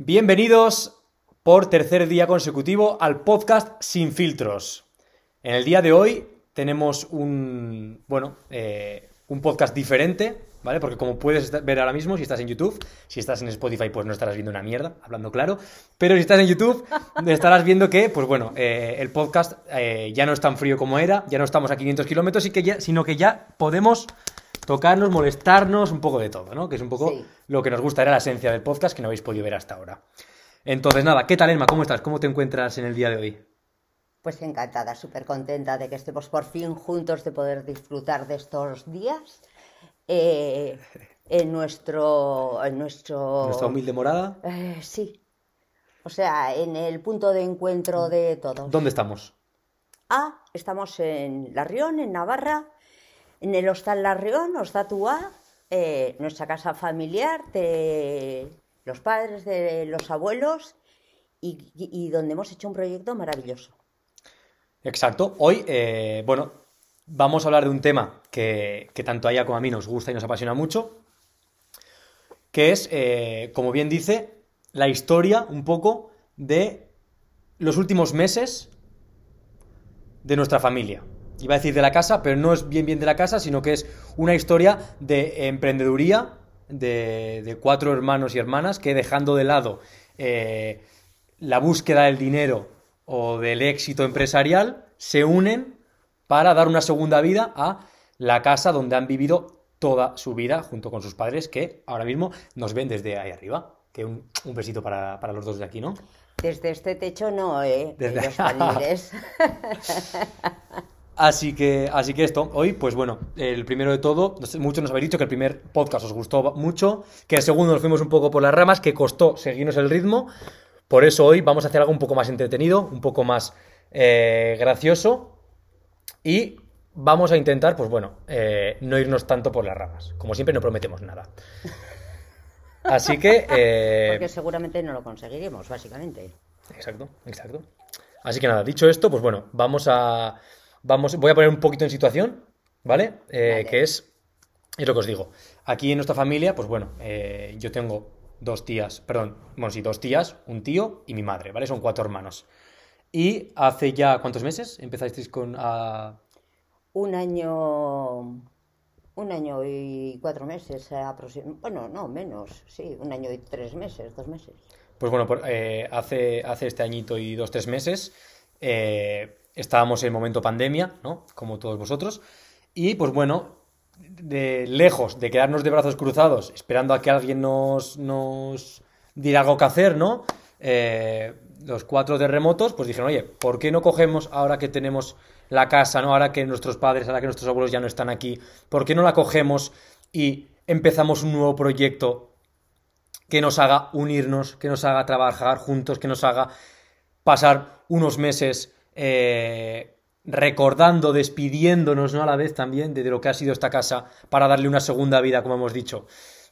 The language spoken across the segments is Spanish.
Bienvenidos por tercer día consecutivo al podcast Sin Filtros. En el día de hoy tenemos un, bueno, eh, un podcast diferente, ¿vale? Porque como puedes ver ahora mismo, si estás en YouTube, si estás en Spotify, pues no estarás viendo una mierda, hablando claro. Pero si estás en YouTube, estarás viendo que, pues bueno, eh, el podcast eh, ya no es tan frío como era, ya no estamos a 500 kilómetros, sino que ya podemos tocarnos, molestarnos, un poco de todo, ¿no? Que es un poco Sí. lo que nos gusta, era la esencia del podcast que no habéis podido ver hasta ahora. Entonces, nada, ¿qué tal, Emma? ¿Cómo estás? ¿Cómo te encuentras en el día de hoy? Pues encantada, súper contenta de que estemos por fin juntos, de poder disfrutar de estos días eh, en nuestro... En nuestro Nuestra humilde morada. Eh, sí. O sea, en el punto de encuentro de todos. ¿Dónde estamos? Ah, estamos en La Rión, en Navarra, en el Hostal La Rión, Ostatúa, eh, nuestra casa familiar de los padres, de los abuelos y, donde hemos hecho un proyecto maravilloso. Exacto. Hoy, eh, bueno, vamos a hablar de un tema que, que tanto a ella como a mí nos gusta y nos apasiona mucho, que es, eh, como bien dice, la historia un poco de los últimos meses de nuestra familia. Iba a decir de la casa, pero no es bien bien de la casa, sino que es una historia de emprendeduría de, de cuatro hermanos y hermanas que dejando de lado eh, la búsqueda del dinero o del éxito empresarial, se unen para dar una segunda vida a la casa donde han vivido toda su vida junto con sus padres que ahora mismo nos ven desde ahí arriba. Que un, un besito para, para los dos de aquí, ¿no? Desde este techo no, ¿eh? Desde- De los paniles. Así que, así que esto, hoy, pues bueno, el primero de todo, muchos nos habéis dicho que el primer podcast os gustó mucho, que el segundo nos fuimos un poco por las ramas, que costó seguirnos el ritmo. Por eso hoy vamos a hacer algo un poco más entretenido, un poco más eh, gracioso. Y vamos a intentar, pues bueno, eh, no irnos tanto por las ramas. Como siempre, no prometemos nada. Así que. eh, Porque seguramente no lo conseguiremos, básicamente. Exacto, exacto. Así que nada, dicho esto, pues bueno, vamos a. Vamos, voy a poner un poquito en situación, ¿vale? Eh, Vale. Que es. Es lo que os digo. Aquí en nuestra familia, pues bueno, eh, yo tengo dos tías, perdón, bueno, sí, dos tías, un tío y mi madre, ¿vale? Son cuatro hermanos. Y hace ya, ¿cuántos meses empezasteis con a... Un año. Un año y cuatro meses aproximadamente. Bueno, no, menos. Sí, un año y tres meses, dos meses. Pues bueno, por- eh, hace, hace este añito y dos, tres meses eh, estábamos en momento pandemia, ¿no? Como todos vosotros. Y pues bueno, de lejos de quedarnos de brazos cruzados esperando a que alguien nos, nos diera algo que hacer, ¿no? Eh, los cuatro terremotos, pues dijeron, oye, ¿por qué no cogemos ahora que tenemos la casa, ¿no? Ahora que nuestros padres, ahora que nuestros abuelos ya no están aquí, ¿por qué no la cogemos y empezamos un nuevo proyecto que nos haga unirnos, que nos haga trabajar juntos, que nos haga pasar unos meses eh, recordando, despidiéndonos ¿no? a la vez también de, de lo que ha sido esta casa para darle una segunda vida, como hemos dicho.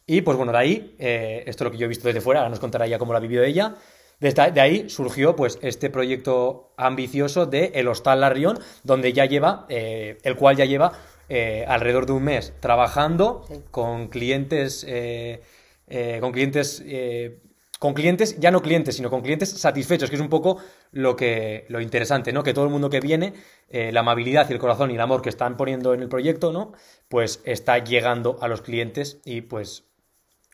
Y pues bueno, de ahí, eh, esto es lo que yo he visto desde fuera, ahora nos contará ella cómo lo ha vivido ella. Desde de ahí surgió pues este proyecto ambicioso de El Hostal Larrión, donde ya lleva, eh, el cual ya lleva eh, alrededor de un mes trabajando Sí. con clientes, eh, con clientes, con clientes, ya no clientes, sino con clientes satisfechos, que es un poco lo que, lo interesante, ¿no? Que todo el mundo que viene, eh, la amabilidad y el corazón y el amor que están poniendo en el proyecto, ¿no? Pues está llegando a los clientes y pues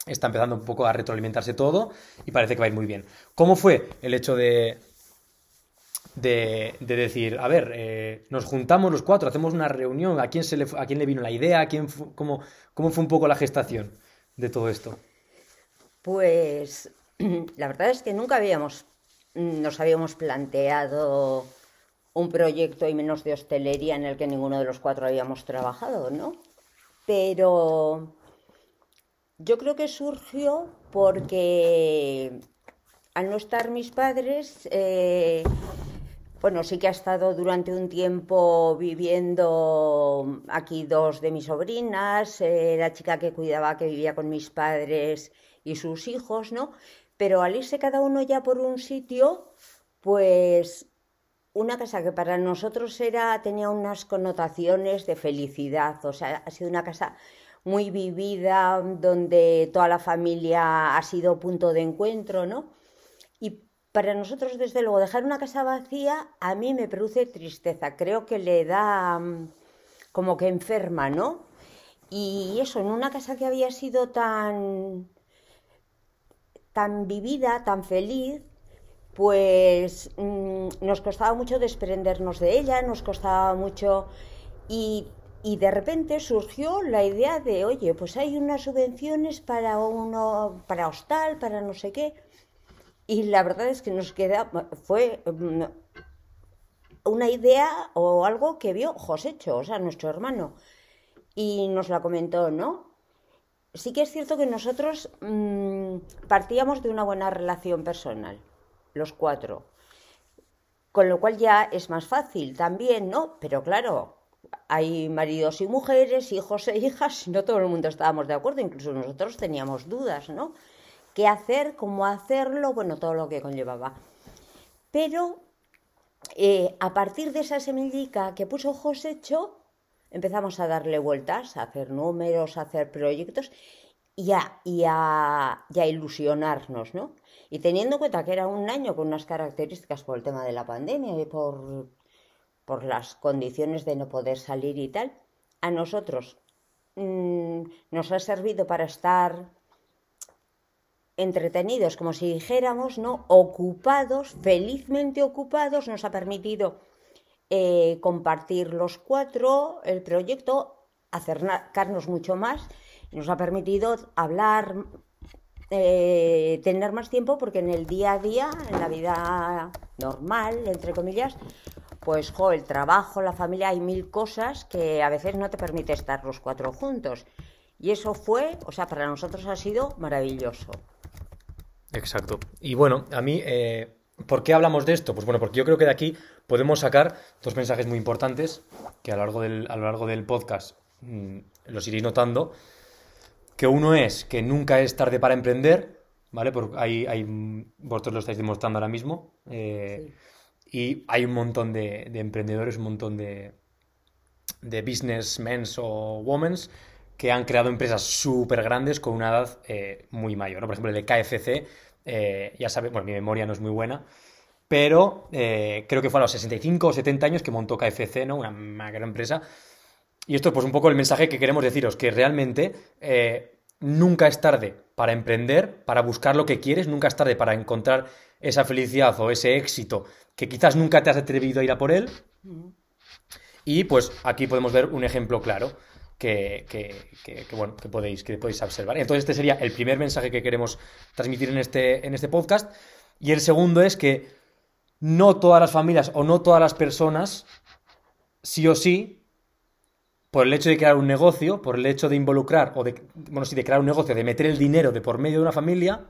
está empezando un poco a retroalimentarse todo y parece que va a ir muy bien. ¿Cómo fue el hecho de, de, de decir, a ver, eh, nos juntamos los cuatro, hacemos una reunión, ¿a quién, se le, a quién le vino la idea? ¿A quién fu- ¿Cómo fue un poco la gestación de todo esto? Pues la verdad es que nunca habíamos, nos habíamos planteado un proyecto y menos de hostelería en el que ninguno de los cuatro habíamos trabajado, ¿no? Pero yo creo que surgió porque al no estar mis padres, eh, bueno, sí que ha estado durante un tiempo viviendo aquí dos de mis sobrinas, eh, la chica que cuidaba, que vivía con mis padres y sus hijos, ¿no? Pero al irse cada uno ya por un sitio, pues una casa que para nosotros era, tenía unas connotaciones de felicidad, o sea, ha sido una casa muy vivida, donde toda la familia ha sido punto de encuentro, ¿no? Y para nosotros, desde luego, dejar una casa vacía a mí me produce tristeza. Creo que le da mm, como que enferma, ¿no? Y eso, en una casa que había sido tan, tan vivida, tan feliz, pues mm, nos costaba mucho desprendernos de ella, nos costaba mucho y, y, de repente surgió la idea de, oye, pues hay unas subvenciones para uno, para hostal, para no sé qué. Y la verdad es que nos queda, fue mm, una idea o algo que vio Josécho, o sea, nuestro hermano, y nos la comentó, ¿no? Sí que es cierto que nosotros mmm, partíamos de una buena relación personal los cuatro. Con lo cual ya es más fácil también, ¿no? Pero claro, hay maridos y mujeres, hijos e hijas, no todo el mundo estábamos de acuerdo, incluso nosotros teníamos dudas, ¿no? ¿Qué hacer? ¿Cómo hacerlo? Bueno, todo lo que conllevaba. Pero eh, a partir de esa semillica que puso Josécho, empezamos a darle vueltas, a hacer números, a hacer proyectos y a, y a, ilusionarnos, ¿no? Y teniendo en cuenta que era un año con unas características por el tema de la pandemia y por, por las condiciones de no poder salir y tal, a nosotros mmm, nos ha servido para estar entretenidos, como si dijéramos, ¿no? Ocupados, felizmente ocupados, nos ha permitido eh, compartir los cuatro el proyecto, acercarnos mucho más, nos ha permitido hablar eh, tener más tiempo porque en el día a día, en la vida normal, entre comillas, pues jo, el trabajo, la familia, hay mil cosas que a veces no te permite estar los cuatro juntos. Y eso fue, o sea, para nosotros ha sido maravilloso. Exacto. Y bueno, a mí, eh, ¿por qué hablamos de esto? Pues bueno, porque yo creo que de aquí podemos sacar dos mensajes muy importantes que a lo largo del, a lo largo del podcast mmm, los iréis notando que uno es que nunca es tarde para emprender, ¿vale? Porque hay, hay vosotros lo estáis demostrando ahora mismo. Eh, sí. Y hay un montón de, de emprendedores, un montón de, de businessmen o women que han creado empresas súper grandes con una edad eh, muy mayor. ¿no? Por ejemplo, el de KFC, eh, ya sabes, bueno, mi memoria no es muy buena, pero eh, creo que fue a los 65 o 70 años que montó KFC, ¿no? Una, gran empresa y esto es pues un poco el mensaje que queremos deciros, que realmente eh, nunca es tarde para emprender, para buscar lo que quieres, nunca es tarde para encontrar esa felicidad o ese éxito que quizás nunca te has atrevido a ir a por él. Y pues aquí podemos ver un ejemplo claro que, que, bueno, que, podéis, que podéis observar. Entonces este sería el primer mensaje que queremos transmitir en este, en este podcast. Y el segundo es que no todas las familias o no todas las personas, sí o sí, por el hecho de crear un negocio, por el hecho de involucrar, o de, bueno, sí, de crear un negocio, de meter el dinero de por medio de una familia,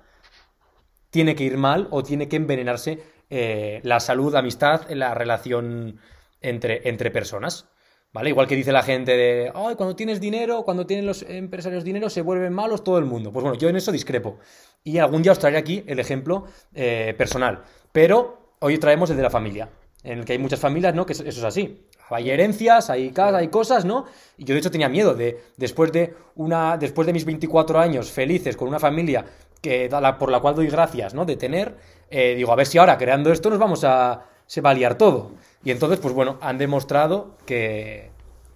tiene que ir mal o tiene que envenenarse eh, la salud, amistad, la relación entre, entre personas. ¿Vale? Igual que dice la gente de, ay, cuando tienes dinero, cuando tienen los empresarios dinero, se vuelven malos todo el mundo. Pues bueno, yo en eso discrepo. Y algún día os traeré aquí el ejemplo eh, personal. Pero hoy traemos el de la familia, en el que hay muchas familias, ¿no? Que eso es así hay herencias, hay casas, hay cosas, ¿no? Y yo de hecho tenía miedo de, después de una, después de mis 24 años felices con una familia que, por la cual doy gracias, ¿no? De tener, eh, digo, a ver si ahora creando esto nos vamos a, se va a liar todo. Y entonces, pues bueno, han demostrado que,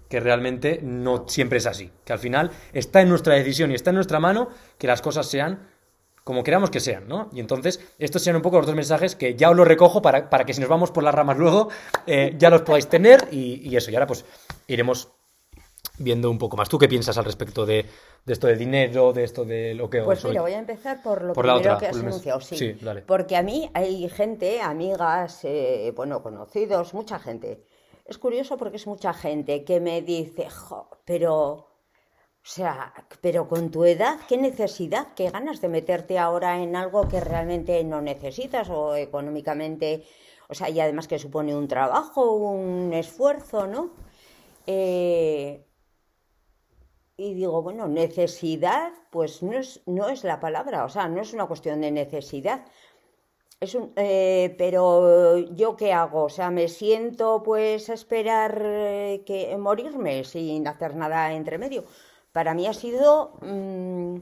que realmente no siempre es así. Que al final está en nuestra decisión y está en nuestra mano que las cosas sean como queramos que sean, ¿no? Y entonces, estos sean un poco los dos mensajes que ya os los recojo para, para que si nos vamos por las ramas luego, eh, ya los podáis tener y, y, eso. Y ahora pues iremos viendo un poco más. ¿Tú qué piensas al respecto de, de esto de dinero, de esto de lo que... Pues mira, voy a empezar por lo por primero otra, que has anunciado, sí. sí dale. Porque a mí hay gente, amigas, eh, bueno, conocidos, mucha gente. Es curioso porque es mucha gente que me dice, jo, pero o sea, pero con tu edad, ¿qué necesidad, qué ganas de meterte ahora en algo que realmente no necesitas o económicamente, o sea, y además que supone un trabajo, un esfuerzo, ¿no? Eh, y digo, bueno, necesidad, pues no es, no es la palabra, o sea, no es una cuestión de necesidad. Es un, eh, pero yo qué hago, o sea, me siento pues a esperar eh, que morirme sin hacer nada entre medio para mí ha sido, mm,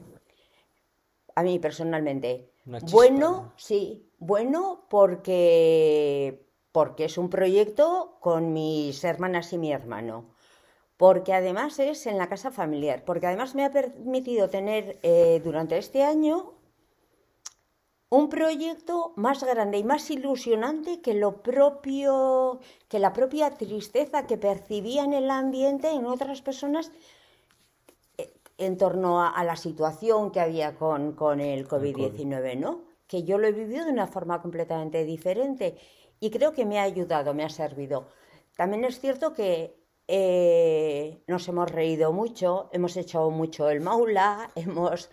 a mí personalmente, bueno, ¿no? sí, bueno porque, porque es un proyecto con mis hermanas y mi hermano. Porque además es en la casa familiar, porque además me ha permitido tener eh, durante este año un proyecto más grande y más ilusionante que lo propio, que la propia tristeza que percibía en el ambiente en otras personas en torno a, a la situación que había con, con el COVID-19, ¿no? Que yo lo he vivido de una forma completamente diferente y creo que me ha ayudado, me ha servido. También es cierto que eh, nos hemos reído mucho, hemos hecho mucho el maula, hemos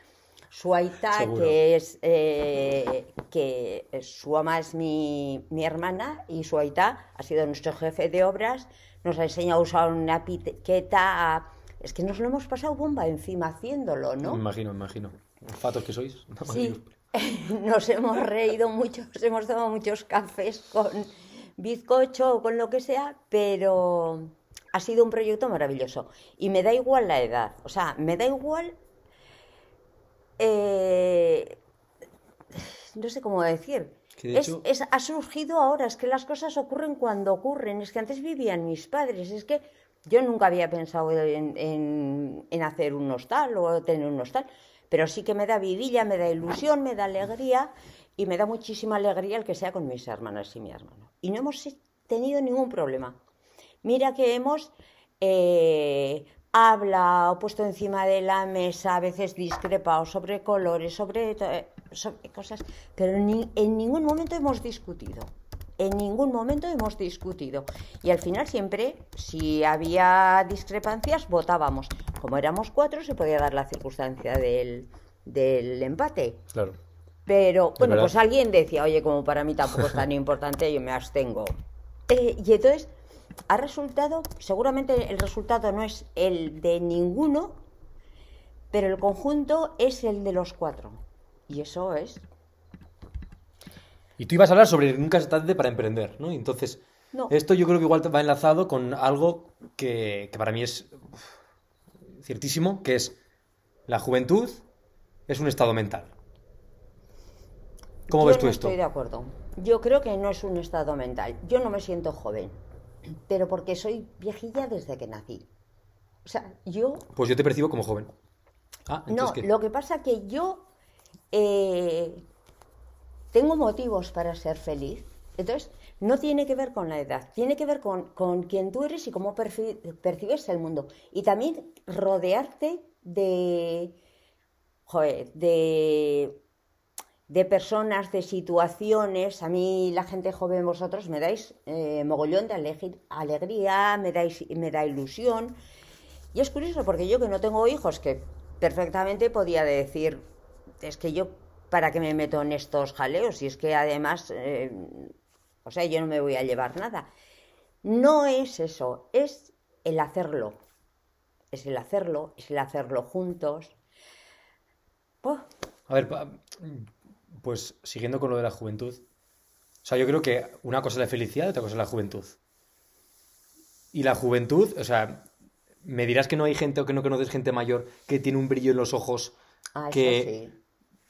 su aita, Seguro. que es eh, que su ama es mi, mi hermana y su aita ha sido nuestro jefe de obras, nos ha enseñado a usar una piqueta, a- es que nos lo hemos pasado bomba encima haciéndolo, ¿no? Me imagino, me imagino. Fatos que sois. Sí, nos hemos reído mucho, nos hemos tomado muchos cafés con bizcocho o con lo que sea, pero ha sido un proyecto maravilloso. Y me da igual la edad, o sea, me da igual... eh, no sé cómo decir. Es- ha surgido ahora, es que las cosas ocurren cuando ocurren, es que antes vivían mis padres, es que yo nunca había pensado en, hacer un hostal o tener un hostal, pero sí que me da vidilla, me da ilusión, me da alegría y me da muchísima alegría el que sea con mis hermanas y mi hermano. Y no hemos tenido ningún problema. Mira que hemos eh, hablado, puesto encima de la mesa, a veces discrepado sobre colores, sobre, cosas, pero en ningún momento hemos discutido. En ningún momento hemos discutido. Y al final siempre, si había discrepancias, votábamos. Como éramos cuatro, se podía dar la circunstancia del, del empate. Claro. Pero, bueno, pues alguien decía, oye, como para mí tampoco es tan importante, yo me abstengo. Eh, y entonces, ha resultado, seguramente el resultado no es el de ninguno, pero el conjunto es el de los cuatro. Y eso es. Y tú ibas a hablar sobre nunca es tarde para emprender, ¿no? Entonces, No. esto yo creo que igual va enlazado con algo que, que para mí es uf, ciertísimo, que es la juventud es un estado mental. ¿Cómo Yo ves tú no esto? Estoy de acuerdo. Yo creo que no es un estado mental. Yo no me siento joven, pero porque soy viejilla desde que nací. O sea, yo Pues yo te percibo como joven. Ah, No, lo que pasa que yo eh, tengo motivos para ser feliz. Entonces, no tiene que ver con la edad, tiene que ver con, con quién tú eres y cómo perci- percibes el mundo. Y también rodearte de, joder, de, de personas, de situaciones. A mí, la gente joven, vosotros me dais eh, mogollón de alegría, me, dais, me da ilusión. Y es curioso porque yo que no tengo hijos, que perfectamente podía decir, es que yo, ¿para qué me meto en estos jaleos? Y es que además, eh, o sea, yo no me voy a llevar nada. No es eso, es el hacerlo. Es el hacerlo, es el hacerlo juntos. A ver, pues siguiendo con lo de la juventud. O sea, yo creo que una cosa es la felicidad y otra cosa es la juventud. Y la juventud, o sea, me dirás que no hay gente o que no conoces gente mayor que tiene un brillo en los ojos ah, que... sí.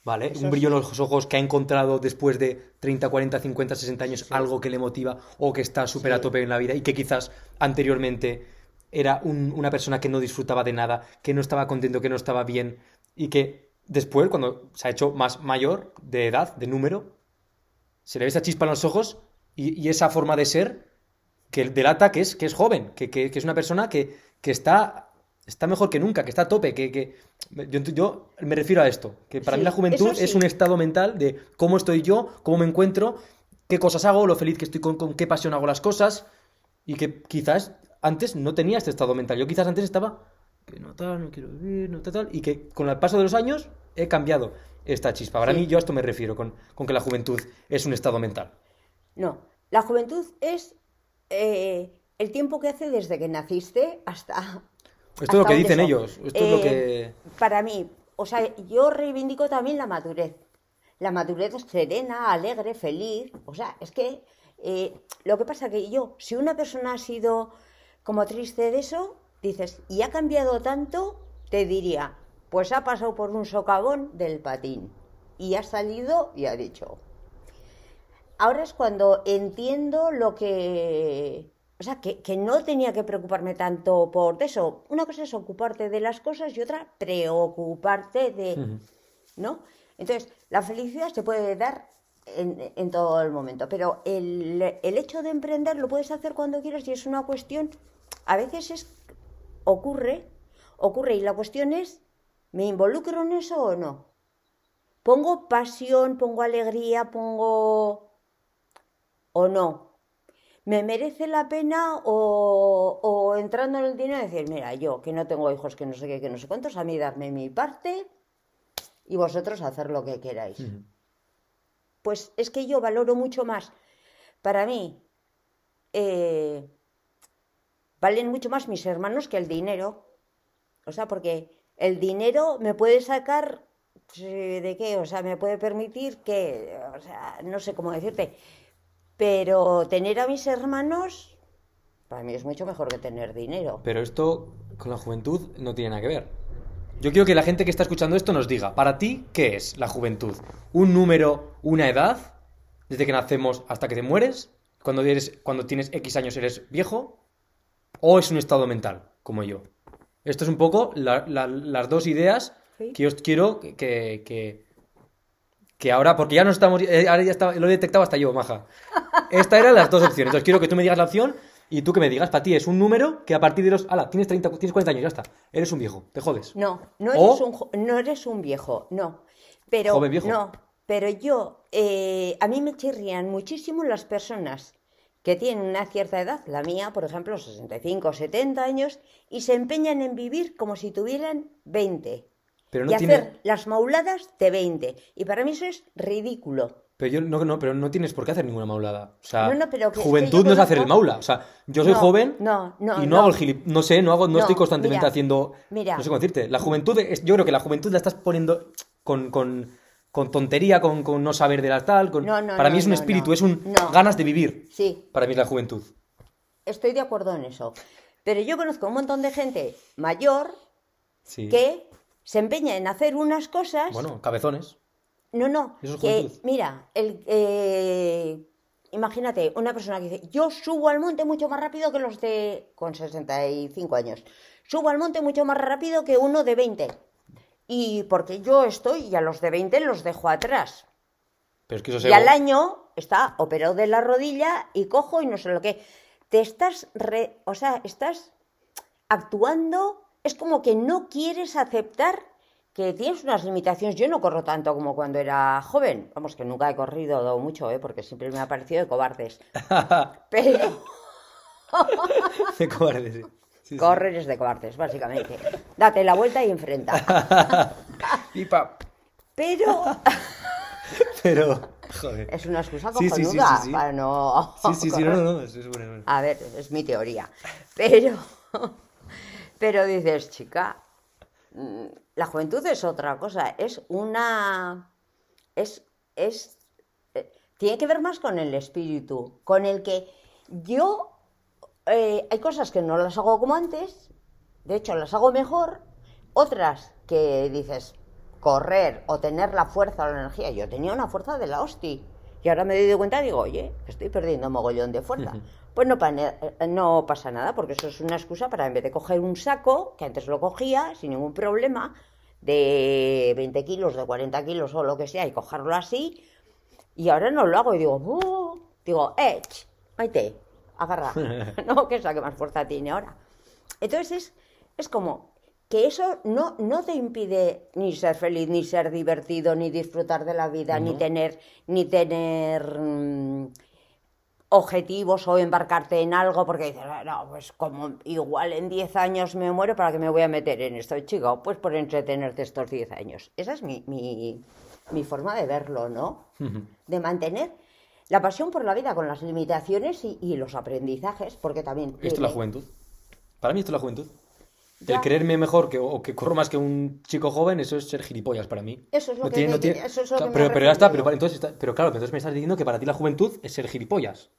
¿Vale? Eso un brillo en los ojos que ha encontrado después de 30, 40, 50, 60 años algo que le motiva o que está súper a tope en la vida y que quizás anteriormente era un- una persona que no disfrutaba de nada, que no estaba contento, que no estaba bien y que después, cuando se ha hecho más mayor de edad, de número, se le ve esa chispa en los ojos y, y esa forma de ser que delata que es, que es joven, que, que- que es una persona que, que está, está mejor que nunca, que está a tope, que, que- yo, yo me refiero a esto, que para Sí, mí la juventud es un estado mental de cómo estoy yo, cómo me encuentro, qué cosas hago, lo feliz que estoy con, con qué pasión hago las cosas y que quizás antes no tenía este estado mental. Yo quizás antes estaba que no tal, no quiero vivir, no tal, tal, y que con el paso de los años he cambiado esta chispa. Para Sí. mí yo a esto me refiero con, con que la juventud es un estado mental. No, la juventud es eh, el tiempo que hace desde que naciste hasta... Esto es lo que dicen son. ellos, esto es lo Eh, que... Para mí, o sea, yo reivindico también la madurez. La madurez es serena, alegre, feliz. O sea, es que eh, lo que pasa que yo, si una persona ha sido como triste de eso, dices, y ha cambiado tanto, te diría, pues ha pasado por un socavón del patín y ha salido y ha dicho. Ahora es cuando entiendo lo que... O sea, que, que no tenía que preocuparme tanto por eso. Una cosa es ocuparte de las cosas y otra preocuparte de... ¿No? Entonces, la felicidad se puede dar en, en todo el momento, pero el, el hecho de emprender lo puedes hacer cuando quieras y es una cuestión, a veces es, ocurre, ocurre y la cuestión es, ¿me involucro en eso o no? Pongo pasión, pongo alegría, pongo... o no. ¿Me merece la pena o, o entrando en el dinero decir, mira, yo que no tengo hijos, que no sé qué, que no sé cuántos, a mí darme mi parte y vosotros hacer lo que queráis? Pues es que yo valoro mucho más. Para mí, eh, valen mucho más mis hermanos que el dinero. O sea, porque el dinero me puede sacar eh, de qué, o sea, me puede permitir que, o sea, no sé cómo decirte, pero tener a mis hermanos, para mí es mucho mejor que tener dinero. Pero esto con la juventud no tiene nada que ver. Yo quiero que la gente que está escuchando esto nos diga, para ti, ¿qué es la juventud? ¿Un número, una edad? Desde que nacemos hasta que te mueres, cuando, eres, cuando tienes X años eres viejo, o es un estado mental, como yo. Esto es un poco la- la- las dos ideas Sí. que yo quiero que, que, que, ahora, porque ya no estamos, eh, ahora ya está, lo he detectado hasta yo, maja. Estas eran las dos opciones. Entonces quiero que tú me digas la opción y tú que me digas, para ti es un número que a partir de los, ala, tienes 30, tienes 40 años, ya está, eres un viejo, te jodes. No, no O- eres, un, no eres un viejo, no. Pero, Joven viejo. No, pero yo, eh, a mí me chirrían muchísimo las personas que tienen una cierta edad, la mía, por ejemplo, 65 o 70 años, y se empeñan en vivir como si tuvieran 20. Pero no y tiene- hacer las mauladas de 20. Y para mí eso es ridículo. Pero yo no, no, pero no tienes por qué hacer ninguna maulada. O sea, No, no, pero juventud no es hacer el maula. O sea, yo soy joven y no, hago el gilip... No sé, no, hago, no, estoy constantemente mira, haciendo... mira. No sé cómo decirte. La juventud, es- yo creo que la juventud la estás poniendo con, con, con tontería, con, con no saber de la tal. Con... No, no, Para mí es un espíritu, es un ganas de vivir. Sí, Para mí es la juventud. estoy de acuerdo en eso. Pero yo conozco un montón de gente mayor Sí. que se empeña en hacer unas cosas. Bueno, cabezones. no, no. Eso es que, mira, el, eh, imagínate una persona que dice: Yo subo al monte mucho más rápido que los de. con 65 años. Subo al monte mucho más rápido que uno de 20. Y porque yo estoy, y a los de 20 los dejo atrás. Pero es que eso se... Y al año está operado de la rodilla y cojo y no sé lo que. Te estás, re- o sea, estás actuando, es como que no quieres aceptar que tienes unas limitaciones. Yo no corro tanto como cuando era joven. Vamos, que nunca he corrido mucho, ¿eh? porque siempre me ha parecido de cobardes. Pero De cobarde, sí. Sí, sí. correr es de cobardes, básicamente. Date la vuelta y enfrenta. Y pa. Pero Pero, joder. es una excusa cojonuda sí, sí, sí. para no... Sí, sí, sí, no, no, no, es, es bueno, es bueno. A ver, es mi teoría. Pero, pero dices, chica, mm, la juventud es otra cosa. Es una. Es. es eh, tiene que ver más con el espíritu, con el que yo. eh, hay cosas que no las hago como antes, de hecho las hago mejor, otras que dices, correr o tener la fuerza o la energía. Yo tenía una fuerza de la hostia. Y ahora me doy cuenta y digo, oye, estoy perdiendo mogollón de fuerza. Pues no, eh, no pasa nada, porque eso es una excusa para en vez de coger un saco, que antes lo cogía sin ningún problema, de 20 kilos, de 40 kilos o lo que sea, y cogerlo así, y ahora no lo hago y digo, "Uh", digo, eh, maite, agarra, no, que es la que más fuerza tiene ahora. Entonces es, es como que eso no, no te impide ni ser feliz, ni ser divertido, ni disfrutar de la vida, ni tener, ni tener mm, objetivos o embarcarte en algo porque dices, "Ah, no, pues como igual en 10 años me muero, ¿para qué me voy a meter en esto, chico? Pues por entretenerte estos 10 años. Esa es mi, mi, mi forma de verlo, ¿no? De mantener la pasión por la vida con las limitaciones y, y los aprendizajes, porque también... Esto es la juventud. Para mí esto es la juventud. Ya. El creerme mejor que, o que corro más que un chico joven, eso es ser gilipollas para mí. Eso es lo No que tiene- no tiene- eso es lo que Claro, me pero, pero ya está, pero, entonces está- pero claro, entonces me estás diciendo que para ti la juventud es ser gilipollas.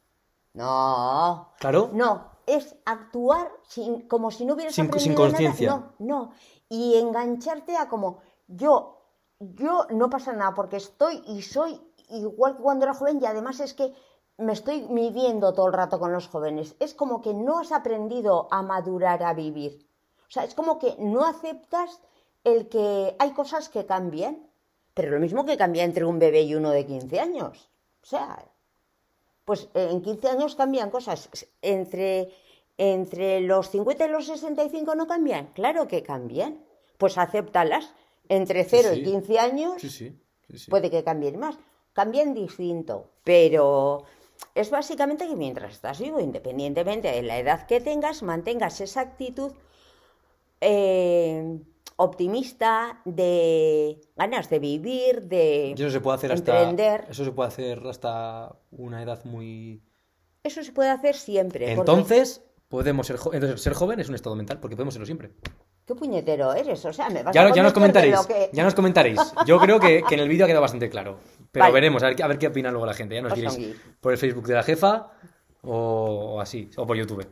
No. Claro. No, es actuar sin, como si no hubieras Sin- sin conciencia. No, no. y engancharte a como yo, yo no pasa nada porque estoy y soy igual que cuando era joven y además es que me estoy midiendo todo el rato con los jóvenes. Es como que no has aprendido a madurar, a vivir. O sea, es como que no aceptas el que hay cosas que cambian, pero lo mismo que cambia entre un bebé y uno de 15 años. O sea, pues en 15 años cambian cosas. Entre, entre los 50 y los 65 no cambian. Claro que cambian. Pues acéptalas. Entre 0 y 15 años puede que cambien más. Cambian distinto, pero es básicamente que mientras estás vivo, independientemente de la edad que tengas, mantengas esa actitud eh, optimista de ganas de vivir, de eso se puede hacer emprender. eso se puede hacer hasta una edad muy eso se puede hacer siempre. Entonces, podemos ser, Entonces, ser joven es un estado mental, porque podemos serlo siempre. ¿Qué puñetero eres? O sea, me vas ya, a ya nos comentaréis. Ya nos comentaréis. Yo creo que, en el vídeo ha quedado bastante claro. Pero veremos, a ver, a ver, qué opina luego la gente. Ya nos diréis por el Facebook de la jefa o, así, o por YouTube.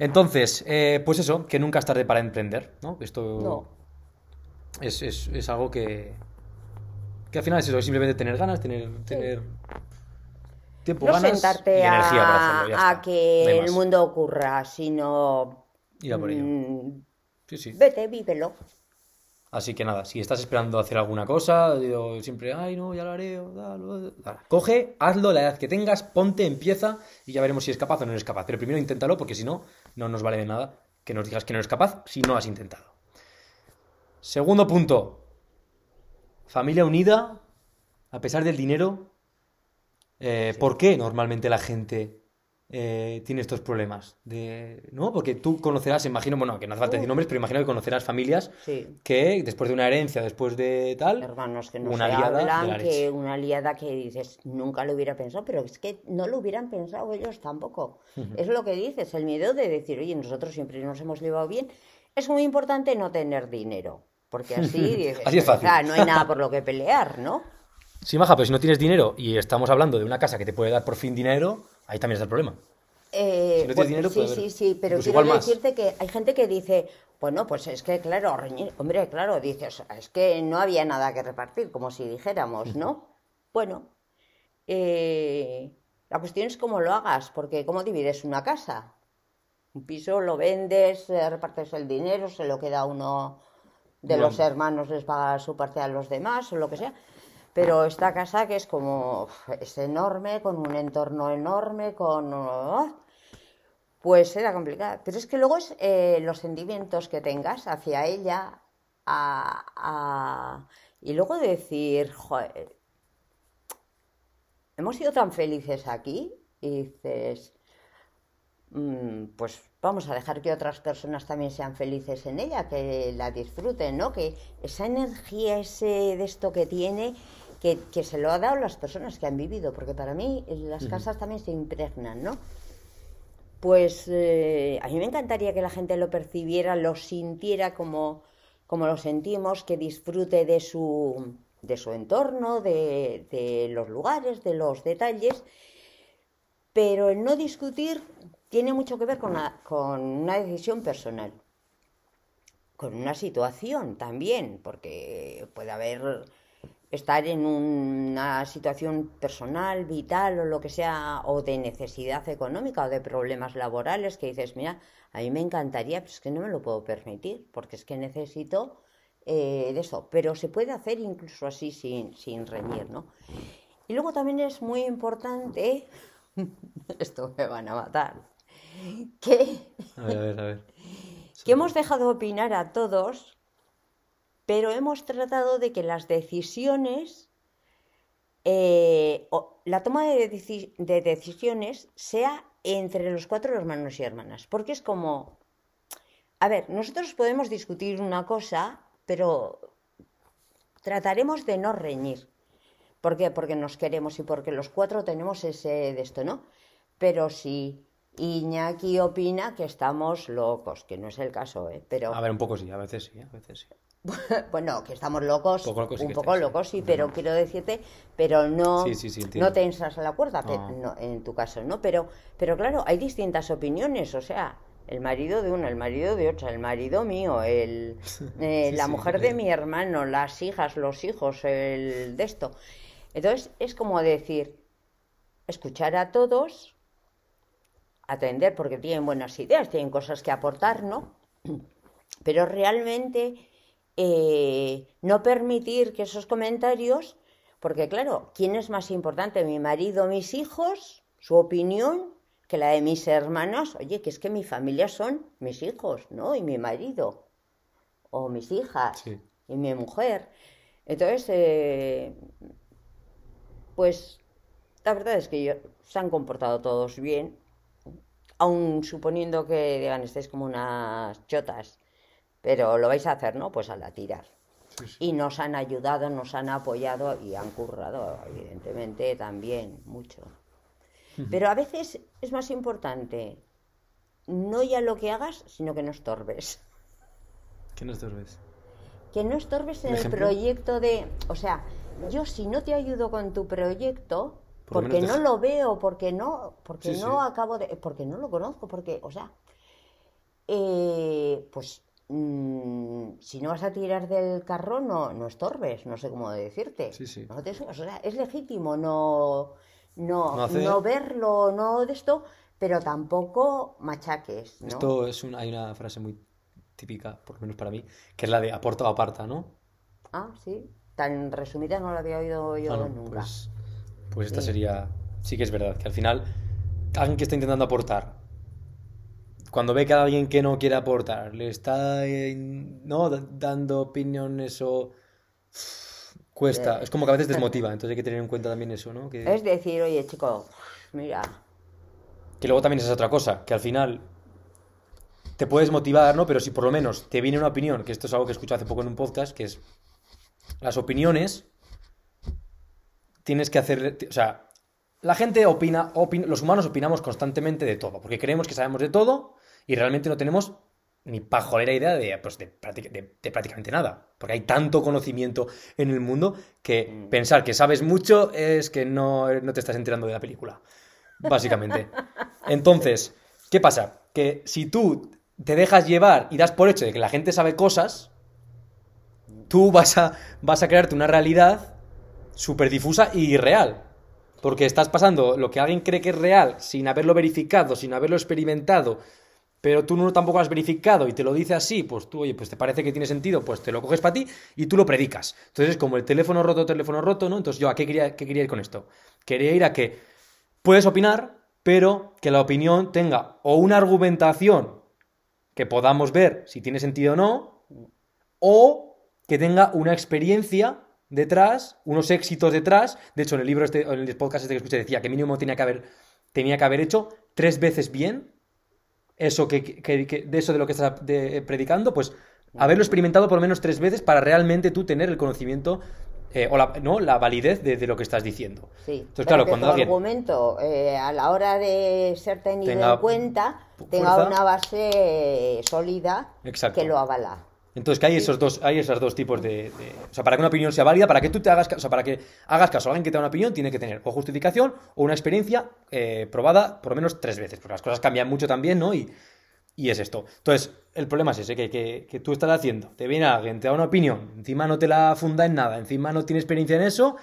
Entonces, eh, pues eso, que nunca es tarde para emprender, ¿no? Esto es, es, es, algo que, que al final es eso, es simplemente tener ganas, tener, tener tiempo, no ganas sentarte y energía para hacerlo. a que el mundo ocurra, sino... Ir a por ello. Mm, sí, sí. Vete, vívelo. Así que nada, si estás esperando hacer alguna cosa, digo siempre, ay, no, ya lo haré, coge, hazlo la edad que tengas, ponte, empieza y ya veremos si es capaz o no eres capaz. Pero primero inténtalo porque si no, no nos vale de nada que nos digas que no eres capaz si no has intentado. Segundo punto, familia unida, a pesar del dinero. Eh, ¿Por qué normalmente la gente eh, tiene estos problemas. De, ¿No? Porque tú conocerás, imagino, bueno, que no hace falta decir nombres, pero imagino que conocerás familias que después de una herencia, después de tal. Hermanos que no una se que una aliada que dices, nunca lo hubiera pensado, pero es que no lo hubieran pensado ellos tampoco. Es lo que dices, el miedo de decir, oye, nosotros siempre nos hemos llevado bien. Es muy importante no tener dinero, porque así, dices, así es fácil. no hay nada por lo que pelear, ¿no? Sí, Maja, pero si no tienes dinero y estamos hablando de una casa que te puede dar por fin dinero, ahí también está el problema. Eh, pues, sí, sí, sí, pero quiero decirte que hay gente que dice, bueno, pues es que, claro, hombre, claro, dices, es que no había nada que repartir, como si dijéramos, ¿no? Bueno, eh, la cuestión es cómo lo hagas, porque ¿cómo divides una casa? Un piso lo vendes, eh, repartes el dinero, se lo queda uno de los hermanos, les paga su parte a los demás, o lo que sea. Pero esta casa que es como, es enorme, con un entorno enorme, con... ¡ah! pues era complicada. Pero es que luego es eh, los sentimientos que tengas hacia ella y luego decir, joder, hemos sido tan felices aquí y dices, mm, pues vamos a dejar que otras personas también sean felices en ella, que la disfruten, ¿no? Que esa energía, ese de esto que tiene, que, se lo ha dado las personas que han vivido, porque para mí las casas también se impregnan, ¿no? Pues eh, a mí me encantaría que la gente lo percibiera, lo sintiera como, como lo sentimos, que disfrute de su, de su entorno, de, de los lugares, de los detalles, pero el no discutir tiene mucho que ver con con una decisión personal, con una situación también, porque puede haber estar en una situación personal, vital o lo que sea, o de necesidad económica o de problemas laborales, que dices, mira, a mí me encantaría, pero es que no me lo puedo permitir, porque es que necesito eh, de eso. Pero se puede hacer incluso así sin, sin reñir, ¿no? Y luego también es muy importante, esto me van a matar, que, a ver, a ver, a ver. que hemos dejado opinar a todos pero hemos tratado de que las decisiones, eh, la toma de, decisiones sea entre los cuatro hermanos y hermanas, porque es como, a ver, nosotros podemos discutir una cosa, pero trataremos de no reñir. ¿Por qué? Porque nos queremos y porque los cuatro tenemos ese de esto, ¿no? Pero si Iñaki opina que estamos locos, que no es el caso, ¿eh? Pero... A ver, un poco sí, a veces sí, a veces sí. bueno, que estamos locos, un poco locos, sí, pero quiero decirte, pero no, no te a la cuerda, en tu caso, ¿no? Pero, pero claro, hay distintas opiniones, o sea, el marido de una, el marido de otra, el marido mío, el, eh, Sí, la sí, mujer sí. de mi hermano, las hijas, los hijos, el de esto. Entonces es como decir, escuchar a todos, atender porque tienen buenas ideas, tienen cosas que aportar, ¿no? Pero realmente eh, no permitir que esos comentarios, porque claro, ¿quién es más importante? ¿Mi marido, mis hijos, su opinión, que la de mis hermanos? Oye, que es que mi familia son mis hijos, ¿no? Y mi marido, o mis hijas, Sí. y mi mujer. Entonces, eh, pues la verdad es que yo- se han comportado todos bien, aun suponiendo que digan estéis como unas chotas, pero lo vais a hacer, ¿no? Pues a la tirar. Y nos han ayudado, nos han apoyado y han currado, evidentemente, también mucho. Pero a veces es más importante no ya lo que hagas, sino que no estorbes. ¿Qué nos ves? Que no estorbes en ¿Un el proyecto de... O sea, yo si no te ayudo con tu proyecto, Por porque no lo veo, porque no, porque Sí, no acabo de... Porque no lo conozco, porque, o sea, eh, pues mm, si no vas a tirar del carro, no, no estorbes, no sé cómo decirte. Sí, sí. No te subas, o sea, es legítimo no, no, No verlo, no de esto, pero tampoco machaques, ¿no? Esto es un, hay una frase muy típica, por lo menos para mí, que es la de aporta o aparta, ¿no? Ah, sí. Tan resumida no la había oído yo Ah, nunca. Pues, pues esta Sí. sería. Sí que es verdad, que al final, alguien que está intentando aportar, cuando ve que alguien que no quiere aportar le está eh, ¿no? da- dando opiniones o. cuesta. Eh. Es como que a veces desmotiva, entonces hay que tener en cuenta también eso, ¿no? Que, Es decir, oye, chico, mira, que luego también es otra cosa, que al final te puedes motivar, ¿no? Pero si por lo menos te viene una opinión, que esto es algo que escuché hace poco en un podcast, que es las opiniones tienes que hacer, o sea, la gente opina, opin- los humanos opinamos constantemente de todo, porque creemos que sabemos de todo y realmente no tenemos ni pajolera idea de, pues, de, prácti- de- de prácticamente nada, porque hay tanto conocimiento en el mundo que pensar que sabes mucho es que no, no te estás enterando de la película, básicamente. Entonces, ¿qué pasa? Que si tú te dejas llevar y das por hecho de que la gente sabe cosas, tú vas a, vas a crearte una realidad súper difusa y irreal. Porque estás pasando lo que alguien cree que es real sin haberlo verificado, sin haberlo experimentado, pero tú no tampoco has verificado y te lo dice así, pues tú, oye, pues te parece que tiene sentido, pues te lo coges para ti y tú lo predicas. Entonces es como el teléfono roto, teléfono roto, ¿no? Entonces yo, ¿a qué quería, qué quería ir con esto? Quería ir a que puedes opinar, pero que la opinión tenga o una argumentación que podamos ver si tiene sentido o no, o que tenga una experiencia detrás, unos éxitos detrás. De hecho, en el libro este, en el podcast este que escuché decía que mínimo tenía que haber, tenía que haber hecho tres veces bien eso que, que- que- de eso de lo que estás de- predicando, pues haberlo experimentado por lo menos tres veces para realmente tú tener el conocimiento eh, o la, ¿no? la validez de, de lo que estás diciendo. sí. Entonces, claro, que cuando tu alguien argumento, eh, a la hora de ser tenido en cuenta, tenga fuerza. una base sólida Exacto. que lo avala. Entonces, que hay esos dos, hay esos dos tipos de, de- O sea, para que una opinión sea válida, para que tú te hagas caso, o sea, para que hagas caso a alguien que te da una opinión, tiene que tener o justificación o una experiencia eh, probada por lo menos tres veces, porque las cosas cambian mucho también, ¿no? Y, y es esto. Entonces, el problema es ese, que, que, que tú estás haciendo, te viene alguien, te da una opinión, encima no te la funda en nada, encima no tiene experiencia en eso,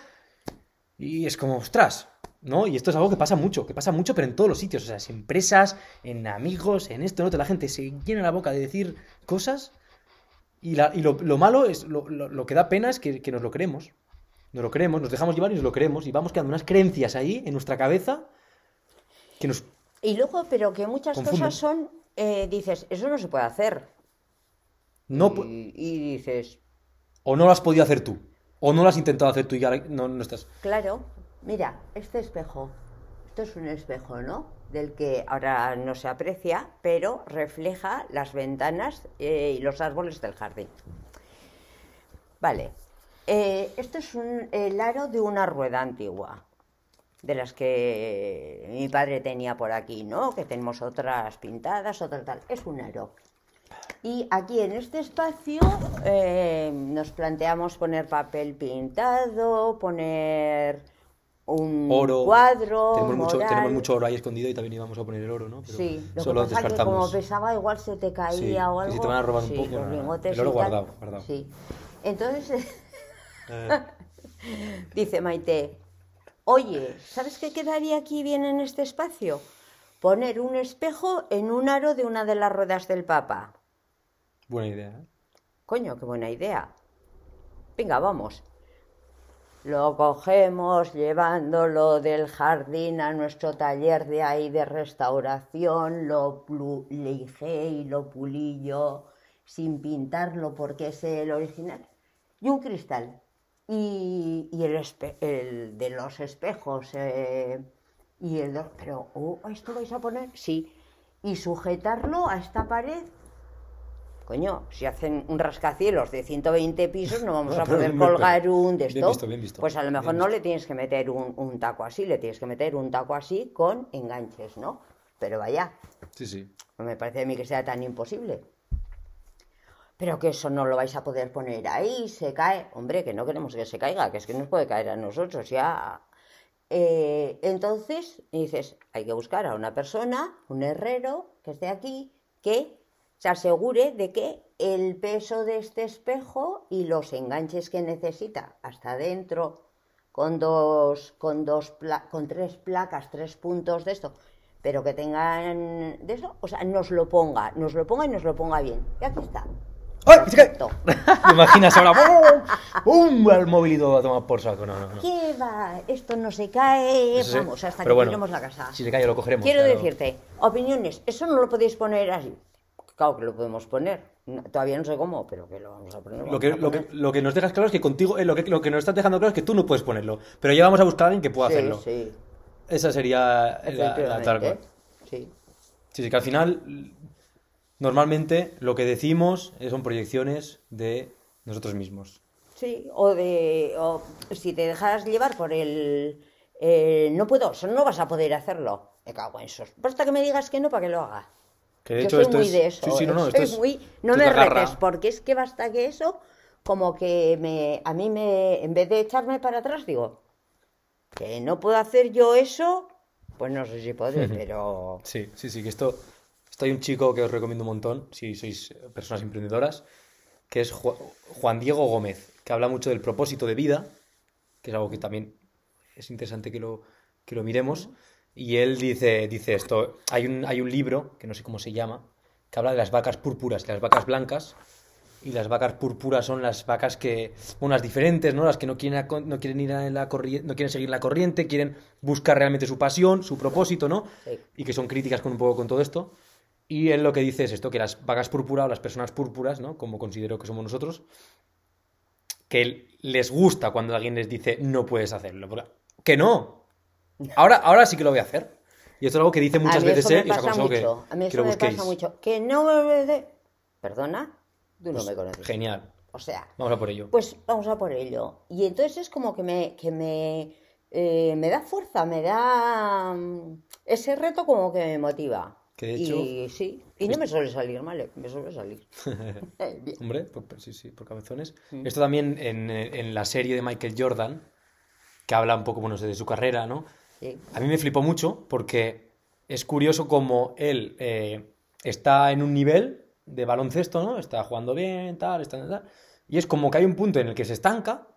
y es como, ostras, ¿no? Y esto es algo que pasa mucho, que pasa mucho, pero en todos los sitios, o sea, en empresas, en amigos, en esto, en otro, la gente se llena la boca de decir cosas y, la- y lo, lo malo es, lo, lo- lo que da pena es que, que nos lo creemos. Nos lo creemos, nos dejamos llevar y nos lo creemos y vamos quedando unas creencias ahí en nuestra cabeza que nos... Y luego, pero que muchas Confunden. cosas son, eh, dices, eso no se puede hacer. No, y, y dices, o no lo has podido hacer tú, o no lo has intentado hacer tú y ahora no, no estás... claro, mira, este espejo, esto es un espejo, ¿no? Del que ahora no se aprecia, pero refleja las ventanas eh, y los árboles del jardín. Vale, eh, esto es un, el aro de una rueda antigua, de las que mi padre tenía por aquí, ¿no? Que tenemos otras pintadas, otras tal. Es un aro. Y aquí en este espacio eh, nos planteamos poner papel pintado, poner un Oro. cuadro. Tenemos mucho, moral. tenemos mucho oro ahí escondido y también íbamos a poner el oro, ¿no? Pero Sí, lo solo que pasa es que como pesaba igual se te caía Sí, o algo. si te van a robar un poco, nada, lingotes el oro guardado, guardado. Sí. Entonces Eh, dice Maite, oye, ¿sabes qué quedaría aquí bien en este espacio? Poner un espejo en un aro de una de las ruedas del Papa. buena idea, ¿eh? Coño, qué buena idea. Venga, vamos. Lo cogemos llevándolo del jardín a nuestro taller de ahí de restauración, lo lijé y lo pulí yo sin pintarlo porque es el original. Y un cristal. Y, y el, el de los espejos. eh, y el pero, oh, ¿esto vais a poner? Sí. Y sujetarlo a esta pared Coño, si hacen un rascacielos de 120 pisos, no vamos No, a pero poder colgar un de bien esto. visto, bien visto, Pues a lo mejor no le tienes que meter un, un taco así, le tienes que meter un taco así con enganches, ¿no? Pero vaya, Sí, sí. no me parece a mí que sea tan imposible. Pero que eso no lo vais a poder poner ahí, se cae. Hombre, que no queremos que se caiga, que es que nos puede caer a nosotros ya. Eh, entonces dices, hay que buscar a una persona, un herrero que esté aquí, que se asegure de que el peso de este espejo y los enganches que necesita hasta adentro, con dos, con dos, pla- con tres placas, tres puntos de esto, pero que tengan de eso, o sea, nos lo ponga, nos lo ponga y nos lo ponga bien. Y aquí está. ¡Ay! ¿Te imaginas ahora? ¡Bum! Al todo a tomar por saco. No, no, no. ¿Qué va? Esto no se cae, Eso vamos, hasta que bueno, la casa. Si se cae, lo cogeremos. Quiero claro. decirte, opiniones, eso no lo podéis poner así. Claro que lo podemos poner. No- todavía no sé cómo, pero que lo vamos a poner. Lo que, a lo, que, lo que nos dejas claro es que contigo, eh, lo, que, lo que nos estás dejando claro es que tú no puedes ponerlo. Pero ya vamos a buscar a alguien que pueda Sí, hacerlo. sí, Esa sería la, la tal cual. efectivamente. Sí. Sí, sí, que al final, normalmente lo que decimos son proyecciones de nosotros mismos. Sí, o de. O si te dejas llevar por el. eh, no puedo, no vas a poder hacerlo. Me cago en eso. Basta que me digas que no para que lo haga. Que de Yo hecho soy esto muy es... de eso. Sí, sí, no, no, soy esto es... muy- no esto me retes, porque es que basta que eso, como que me, a mí me, en vez de echarme para atrás, digo, que no puedo hacer yo eso, pues no sé si podré, pero Sí, sí, sí, que esto... Esto hay un chico que os recomiendo un montón, si sois eh, personas emprendedoras, que es Ju- Juan Diego Gómez, que habla mucho del propósito de vida, que es algo que también es interesante que lo, que lo miremos. Y él dice, dice esto, hay un, hay un libro, que no sé cómo se llama, que habla de las vacas púrpuras y las vacas blancas. Y las vacas púrpuras son las vacas que, bueno, las diferentes, ¿no? Las que no quieren, no quieren ir a la corriente, no quieren seguir la corriente, quieren buscar realmente su pasión, su propósito, ¿no? Sí. Y que son críticas con un poco con todo esto. Y él lo que dice es esto, que las vacas púrpuras o las personas púrpuras, ¿no? Como considero que somos nosotros, que les gusta cuando alguien les dice no puedes hacerlo. Porque- Que no. Ahora, ahora sí que lo voy a hacer. Y esto es algo que dice muchas a mí veces eso me él y os pasa aconsejo que, mucho. a mí que eso lo me busquéis. pasa mucho. Que no me... Perdona, tú no Pues, me conoces. Genial. O sea, Vamos a por ello. Pues vamos a por ello. Y entonces es como que me, que me, eh, me da fuerza, me da mm, ese reto como que me motiva. Que de hecho- Y sí, y no me suele salir mal, me suele salir. Bien. Hombre, por- por- sí, sí, por cabezones. Mm. Esto también en, en la serie de Michael Jordan, que habla un poco, bueno, de su carrera, ¿no? Sí. A mí me flipó mucho porque es curioso como él eh, está en un nivel de baloncesto, ¿no? Está jugando bien, tal, está, tal. Y es como que hay un punto en el que se estanca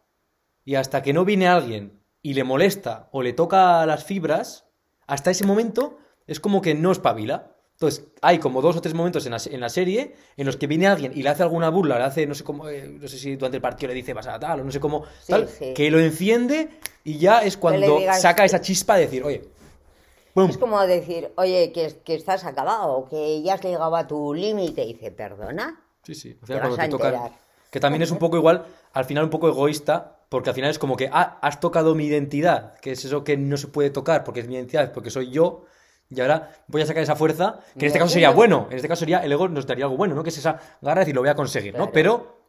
y hasta que no viene alguien y le molesta o le toca las fibras, hasta ese momento es como que no espabila. Entonces, hay como dos o tres momentos en la, se- en la serie en los que viene alguien y le hace alguna burla, le hace, no sé cómo, eh, no sé si durante el partido le dice vas a tal o no sé cómo, Sí, tal, sí. que lo enciende y ya es cuando digas- saca esa chispa de decir, oye, ¡pum! Es como decir, oye, que, que estás acabado, que ya has llegado a tu límite. Y dice, perdona. Sí, sí. Al Te final, vas cuando a te tocan- enterar. Que también es un poco igual, al final un poco egoísta, porque al final es como que, ah, has tocado mi identidad, que es eso que no se puede tocar, porque es mi identidad, porque soy yo, y ahora voy a sacar esa fuerza, que en este caso sería no. bueno, en este caso sería, el ego nos daría algo bueno, ¿no? Que es esa garra de decir, lo voy a conseguir, ¿no? Pero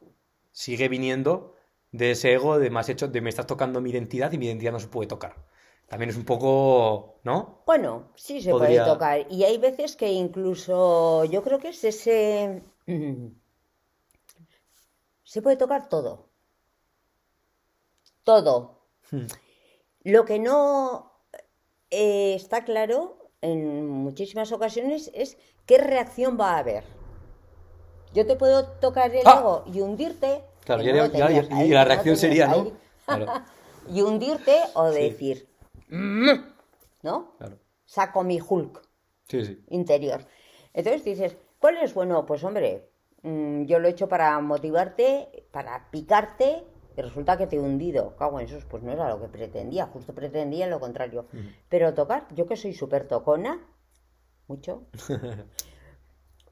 sigue viniendo de ese ego de más hecho, de me estás tocando mi identidad y mi identidad no se puede tocar. También es un poco, ¿no? Bueno, sí se Podría- puede tocar. Y hay veces que incluso yo creo que es ese... Se puede tocar todo. Todo. Hmm. Lo que no eh, está claro en muchísimas ocasiones es qué reacción va a haber. Yo te puedo tocar el ¡Ah! ego y hundirte. Claro, ya- no ya- y la reacción sería, ¿no? Claro, y hundirte o decir, "Mm", ¿no? claro. Saco mi Hulk Sí, sí. interior. Entonces dices, ¿cuál es bueno? Pues hombre, mm, yo lo he hecho para motivarte, para picarte, y resulta que te he hundido. Cago en esos, pues no era lo que pretendía, justo pretendía lo contrario. Pero tocar, yo que soy súper tocona, mucho,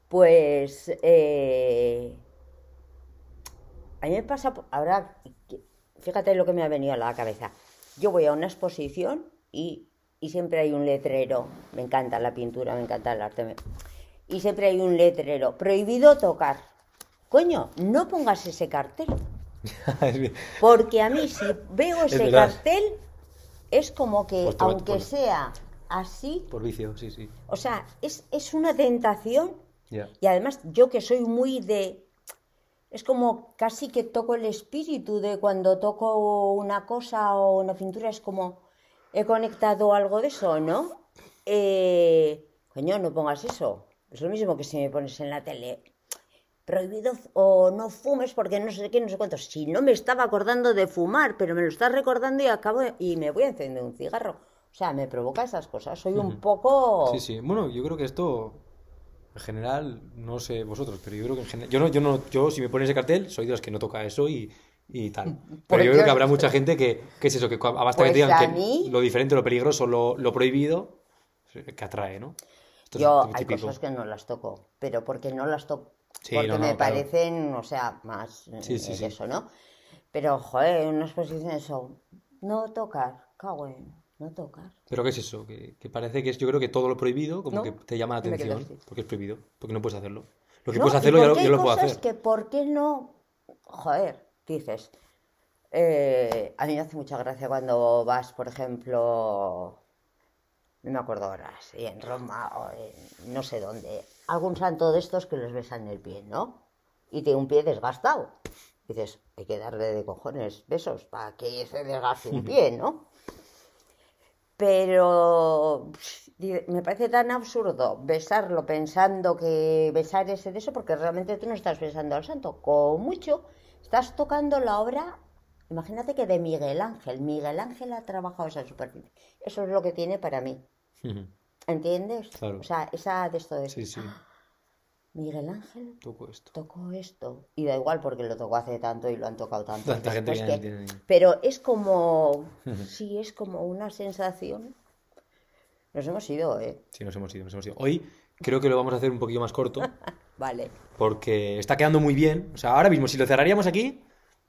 pues eh, a mí me pasa, ahora, fíjate lo que me ha venido a la cabeza. Yo voy a una exposición y, y siempre hay un letrero. Me encanta la pintura, me encanta el arte. me- Y siempre hay un letrero. Prohibido tocar. Coño, no pongas ese cartel. Porque a mí, si veo ese cartel, es como que, Pues aunque sea así, Por vicio, sí, sí. o sea, es, es una tentación y además, yo que soy muy de. Es como casi que toco el espíritu de cuando toco una cosa o una pintura, es como. He conectado algo de eso, ¿no? Eh, coño, no pongas eso. Es lo mismo que si me pones en la tele. Prohibido o no fumes porque no sé qué, no sé cuánto. Si no me estaba acordando de fumar, pero me lo estás recordando y acabo de- y me voy a encender un cigarro. O sea, me provoca esas cosas. Soy un poco. Sí, sí. Bueno, yo creo que esto, en general, no sé vosotros, pero yo creo que en general. Yo, no, yo, no, yo si me pones ese cartel, soy de los que no toca eso y, y tal. Pero yo creo que habrá mucha gente que, que es eso, que basta Pues que digan que mí- lo diferente, lo peligroso, lo, lo prohibido, que atrae, ¿no? Esto Yo hay típico. cosas que no las toco, pero porque no las toco, Sí, porque no, no, me claro. parecen, o sea, más eh, Sí, sí, de sí. eso, ¿no? Pero, joder, en una exposición eso, no tocar, cago en, no tocar. ¿Pero qué es eso? Que, que parece que es, yo creo que todo lo prohibido, como No, que te llama la atención, porque es prohibido, porque no puedes hacerlo. Lo que No, puedes hacerlo, ya lo, porque yo lo puedo hacer. que, ¿por qué no? Joder, dices, eh, a mí me hace mucha gracia cuando vas, por ejemplo, no me acuerdo ahora, si en Roma o en no sé dónde, algún santo de estos que les besan el pie, ¿no? Y tiene un pie desgastado. Dices, hay que darle de cojones besos para que se desgaste un pie, ¿no? Pero me parece tan absurdo besarlo pensando que besar ese de eso, porque realmente tú no estás besando al santo. Como mucho, estás tocando la obra, imagínate que de Miguel Ángel. Miguel Ángel ha trabajado esa superficie. Eso es lo que tiene para mí. ¿Entiendes? Claro. O sea, esa de esto de Sí, sí, Miguel Ángel toco esto. tocó esto. Y da igual porque lo tocó hace tanto y lo han tocado tanto. Tanta gente que tiene- Pero es como, sí, es como una sensación. Nos hemos ido, ¿eh? Sí, nos hemos ido, nos hemos ido. Hoy creo que lo vamos a hacer un poquito más corto, Vale. porque está quedando muy bien. O sea, ahora mismo, si lo cerraríamos aquí,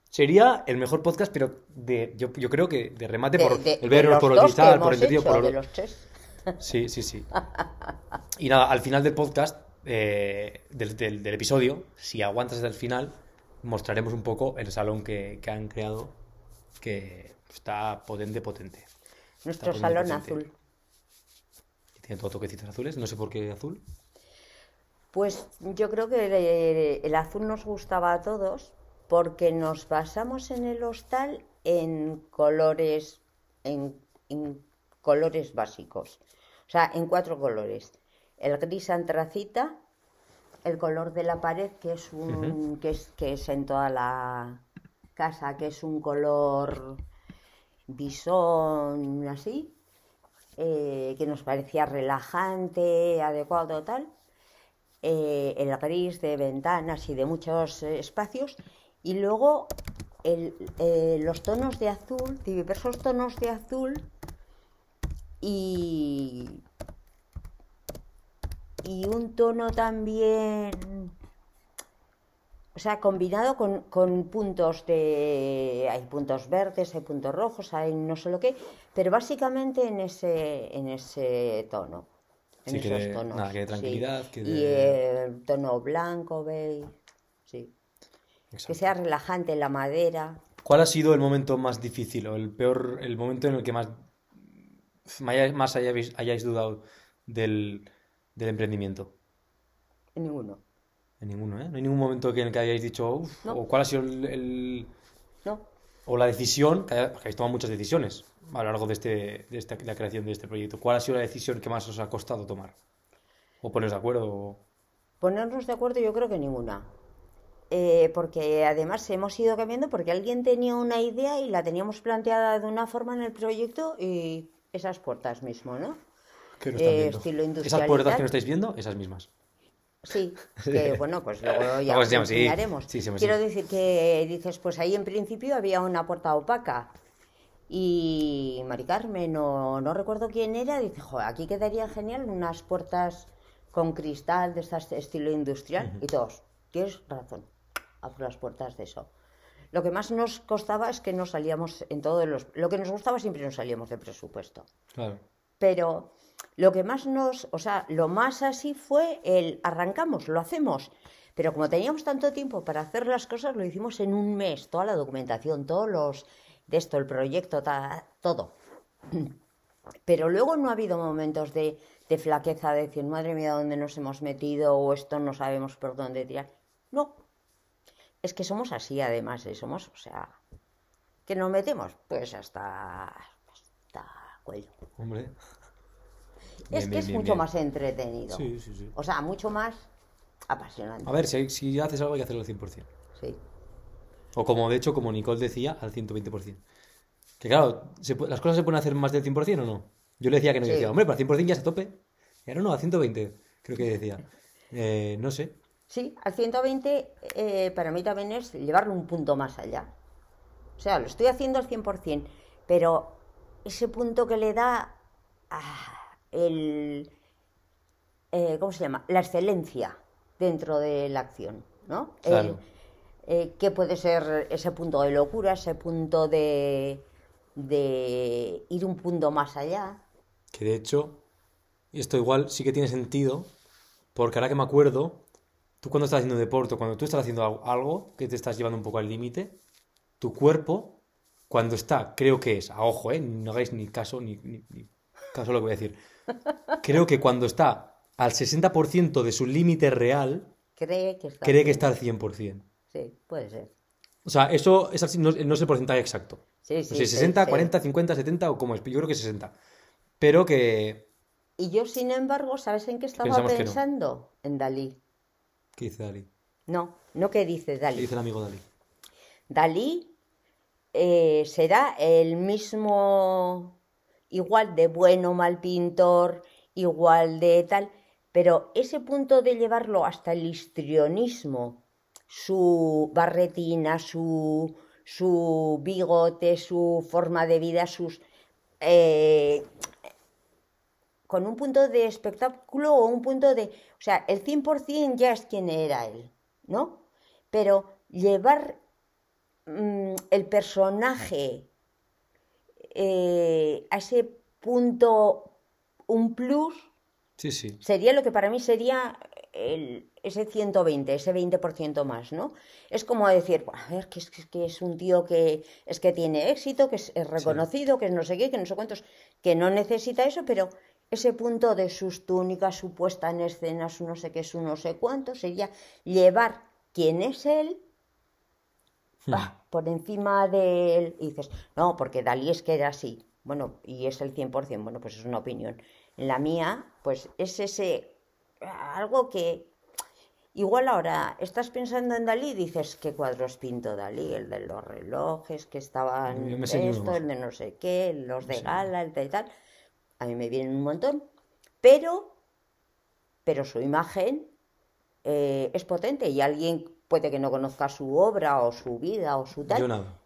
sería el mejor podcast, pero de, yo, yo creo que de remate De- por de- el los por el cristal, por el sentido, por el... los tres. Sí, sí, sí. Y nada, al final del podcast, eh, del, del- del episodio, si aguantas hasta el final, mostraremos un poco el salón que, que han creado, que está potente, potente. Nuestro Está salón potente. azul. Tiene todo toquecitos azules, no sé por qué azul. Pues yo creo que el, el azul nos gustaba a todos porque nos basamos en el hostal en colores, en, en colores básicos. O sea, en cuatro colores. El gris antracita, el color de la pared, que es un, que es, que es en toda la casa, que es un color bisón, así, eh, que nos parecía relajante, adecuado, tal. Eh, el gris de ventanas y de muchos eh, espacios, y luego el- eh, los tonos de azul, diversos tonos de azul, y, y un tono también, o sea, combinado con, con puntos de, hay puntos verdes, hay puntos rojos, hay no sé lo qué, pero básicamente en ese, en ese tono. En Sí, que esos de- tonos. nada, que de sí. tranquilidad, que Y de- el tono blanco, beige, sí. Que Exacto. sea relajante la madera. ¿Cuál ha sido el momento más difícil o el peor, el momento en el que más, más, más hayáis, hayáis dudado del, del emprendimiento? Ninguno. En ninguno, ¿eh? No hay ningún momento en el que hayáis dicho, uff, No. o cuál ha sido el, el- No. o la decisión, que porque habéis tomado muchas decisiones a lo largo de, este, de esta- la creación de este proyecto. ¿Cuál ha sido la decisión que más os ha costado tomar? ¿O poneros de acuerdo? o- Ponernos de acuerdo yo creo que ninguna. Eh, porque además hemos ido cambiando porque alguien tenía una idea y la teníamos planteada de una forma en el proyecto y esas puertas mismo, ¿no? ¿Qué no Eh, estilo industrial Esas puertas que no estáis viendo, esas mismas. Sí, que bueno, pues luego ya llama, sí. Sí, llama Quiero decir que dices, pues ahí en principio había una puerta opaca y Mari Carmen o no recuerdo quién era, dice, joder, aquí quedaría genial unas puertas con cristal de este estilo industrial y todos, tienes razón, a por las puertas de eso. Lo que más nos costaba es que no salíamos en todos los... Lo que nos gustaba siempre nos salíamos de presupuesto. Claro. Pero lo que más nos, o sea, lo más así fue el arrancamos, lo hacemos. Pero como teníamos tanto tiempo para hacer las cosas, lo hicimos en un mes, toda la documentación, todos los de esto, el proyecto, todo. Pero luego no ha habido momentos de, de flaqueza, de decir, madre mía, ¿dónde nos hemos metido? O esto no sabemos por dónde tirar. No. Es que somos así, además, ¿eh? somos, o sea, que nos metemos, pues hasta, hasta cuello. Hombre. Es Bien, que es bien, mucho bien. más entretenido. Sí, sí, sí. O sea, mucho más apasionante. A ver, si, si haces algo hay que hacerlo al 100%. Sí. O como de hecho, como Nicole decía, al 120%. Que claro, ¿se ¿las cosas se pueden hacer más del 100% o no? Yo le decía que no, yo Sí. decía, hombre, para el 100% ya se tope. Y ahora no, a 120, creo que decía. Eh, no sé. Sí, al 120 eh, para mí también es llevarlo un punto más allá. O sea, lo estoy haciendo al 100%, pero ese punto que le da ah, el... eh, ¿Cómo se llama? La excelencia dentro de la acción, ¿no? El- Claro. eh, ¿Qué puede ser ese punto de locura, ese punto de, de ir un punto más allá? Que de hecho, esto igual sí que tiene sentido, porque ahora que me acuerdo, tú cuando estás haciendo deporte, cuando tú estás haciendo al- algo que te estás llevando un poco al límite, tu cuerpo, cuando está, creo que es, a ojo, ¿eh? no hagáis ni caso, ni, ni- ni caso a lo que voy a decir, creo que cuando está al 60% de su límite real, Cree que está... cree que está al 100%. Sí, puede ser. O sea, eso es así, no, no es el porcentaje exacto. Sí, No sí, sé, sí, 60, sí. 40, 50, 70 o cómo es, yo creo que 60. Pero que... Y yo, sin embargo, ¿sabes en qué estaba Pensamos que no. pensando? En Dalí. ¿Qué dice Dalí? No, no que dice ¿Qué Dalí. dice el amigo Dalí? Dalí eh, será el mismo, igual de bueno, mal pintor, igual de tal, pero ese punto de llevarlo hasta el histrionismo, su barretina, su, su bigote, su forma de vida, sus... eh, con un punto de espectáculo o un punto de... O sea, el 100% ya es quien era él, ¿no? Pero llevar mm, el personaje eh, a ese punto, un plus, Sí, sí. sería lo que para mí sería el- ese 120, ese 20% más, ¿no? Es como decir, "Buah, a ver, que es, que es- un tío que es que tiene éxito, que es, es reconocido, que es no sé qué, que no sé cuántos, que no necesita eso, pero ese punto de sus túnicas, su puesta en escena, su no sé qué, su no sé cuánto, sería llevar quién es él ah, por encima de él. Y dices, no, porque Dalí es que era así. Bueno, y es el 100%, bueno, pues es una opinión. La mía, pues es ese, ah, algo que... Igual ahora estás pensando en Dalí y dices, ¿qué cuadros pinto Dalí? El de los relojes que estaban esto, el de no sé qué, los de gala, el de tal. A mí me vienen un montón. Pero, pero su imagen eh, es potente y alguien puede que no conozca su obra o su vida o su tal. Yo nada.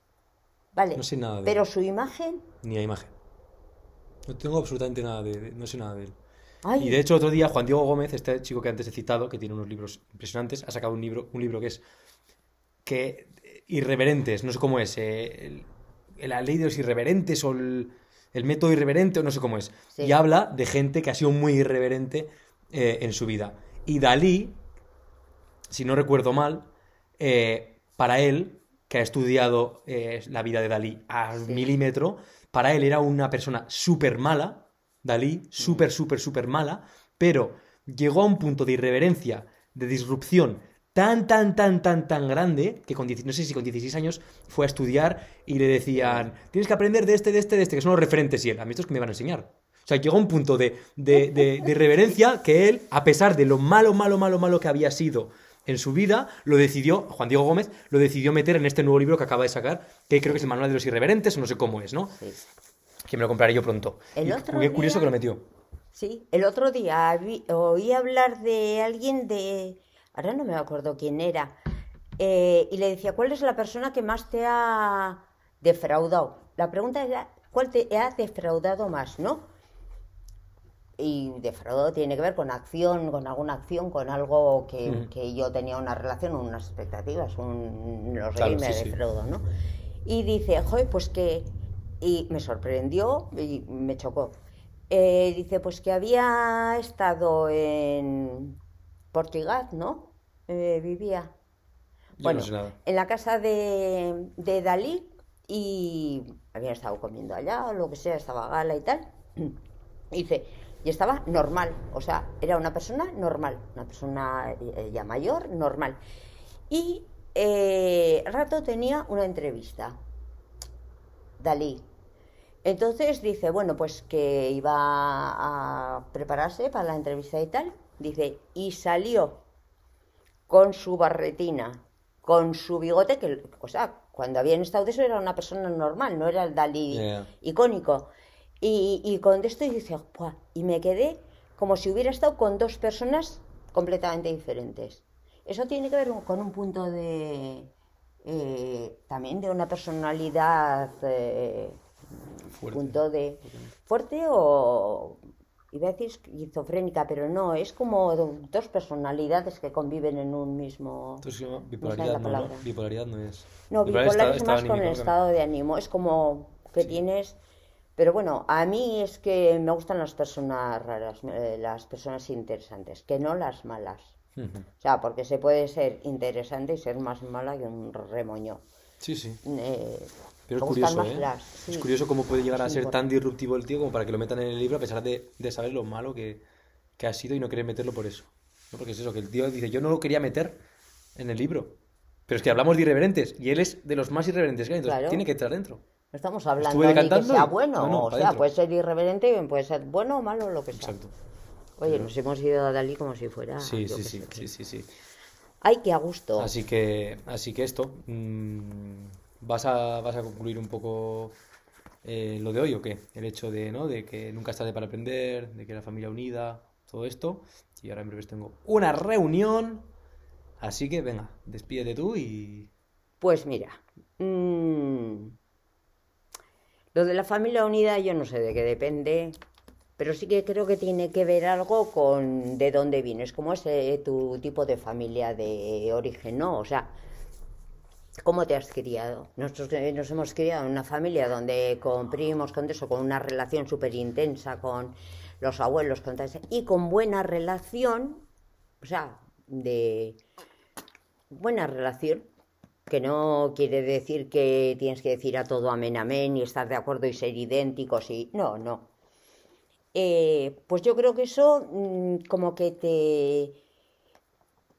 Vale. no sé nada de pero él. su imagen, Ni a imagen. No tengo absolutamente nada de, de- No sé nada de él. ay, Y de hecho, otro día, Juan Diego Gómez, este chico que antes he citado, que tiene unos libros impresionantes, ha sacado un libro, un libro que es. que irreverentes, no sé cómo es. eh, el- la ley de los irreverentes o el, el método irreverente, o no sé cómo es. Sí. Y habla de gente que ha sido muy irreverente eh, en su vida. Y Dalí, si no recuerdo mal, eh, para él, que ha estudiado eh, la vida de Dalí al Sí. milímetro, para él era una persona súper mala, Dalí, súper, súper, súper mala, pero llegó a un punto de irreverencia, de disrupción tan, tan, tan, tan, tan grande que con 10 no sé si con 16 años fue a estudiar y le decían, tienes que aprender de este, de este, de este, que son los referentes. Y él, a mí estos que me van a enseñar. O sea, llegó a un punto de, de, de, de irreverencia que él, a pesar de lo malo, malo, malo, malo que había sido en su vida, lo decidió, Juan Diego Gómez, lo decidió meter en este nuevo libro que acaba de sacar, que creo que es el Manual de los Irreverentes, o no sé cómo es, ¿no? Sí. Que me lo compraré yo pronto. El Y otro qué curioso que lo metió. Sí, el otro día vi- oí hablar de alguien de, ahora no me acuerdo quién era, eh, y le decía, ¿cuál es la persona que más te ha defraudado? La pregunta era, ¿cuál te ha defraudado más, no? Y defraudado tiene que ver con acción, con alguna acción, con algo que, que yo tenía una relación, unas expectativas, un, no sé, Claro, sí, defraudó, ¿no? Y dice, joder, pues que, y me sorprendió y me chocó. Eh, dice, pues que había estado en Portugal, ¿no? Eh, vivía. Yo Bueno, no sé nada. en la casa de, de Dalí y habían estado comiendo allá o lo que sea, estaba gala y tal. Y dice, y estaba normal, o sea, era una persona normal, una persona eh, ya mayor, normal. Y eh, rato tenía una entrevista, Dalí. Entonces dice, bueno, pues que iba a prepararse para la entrevista y tal. Dice, y salió con su barretina, con su bigote, que, o sea, cuando habían estado de eso era una persona normal, no era el Dalí icónico. Y, y con esto y dice, y me quedé como si hubiera estado con dos personas completamente diferentes. Eso tiene que ver con un punto de eh, también de una personalidad eh, Fuerte. punto de fuerte o iba a decir esquizofrénica, pero no, es como do- dos personalidades que conviven en un mismo Entonces bipolaridad, la no, ¿no? Bipolaridad no es. No, bipolar está- es más con el estado de ánimo. Es como que tienes. Pero bueno, a mí es que me gustan las personas raras, eh, las personas interesantes, que no las malas. O sea, porque se puede ser interesante y ser más mala que un remoño. Sí, sí. Eh, Pero es curioso, ¿eh? las- Es curioso cómo puede llegar a Sí, ser tan disruptivo el tío como para que lo metan en el libro a pesar de, de saber lo malo que, que ha sido y no querer meterlo por eso. ¿No? Porque es eso, que el tío dice, yo no lo quería meter en el libro. Pero es que hablamos de irreverentes y él es de los más irreverentes que hay, entonces Claro. tiene que entrar dentro. Estamos hablando ni que sea bueno, no, no, o sea, dentro. puede ser irreverente, puede ser bueno o malo, lo que sea. Exacto. Oye, nos hemos ido a Dalí como si fuera. Sí, sí, sí, sí, sí, sí. Ay, qué a gusto. Así que, así que esto, mm, ¿vas a, vas a concluir un poco eh, lo de hoy o qué? El hecho de, ¿no? de que nunca es tarde para aprender, de que la familia unida, todo esto. Y ahora en breves tengo una reunión. Así que venga, despídete tú y... Pues mira, mm, lo de la familia unida yo no sé de qué depende, pero sí que creo que tiene que ver algo con de dónde vienes, cómo es eh, tu tipo de familia de origen, ¿no? O sea, ¿cómo te has criado? Nosotros eh, nos hemos criado en una familia donde con con eso, con una relación súper intensa con los abuelos, con tal, y con buena relación, o sea, de buena relación, que no quiere decir que tienes que decir a todo amén, amén y estar de acuerdo y ser idénticos y no, no. Eh, pues yo creo que eso mm, como que te...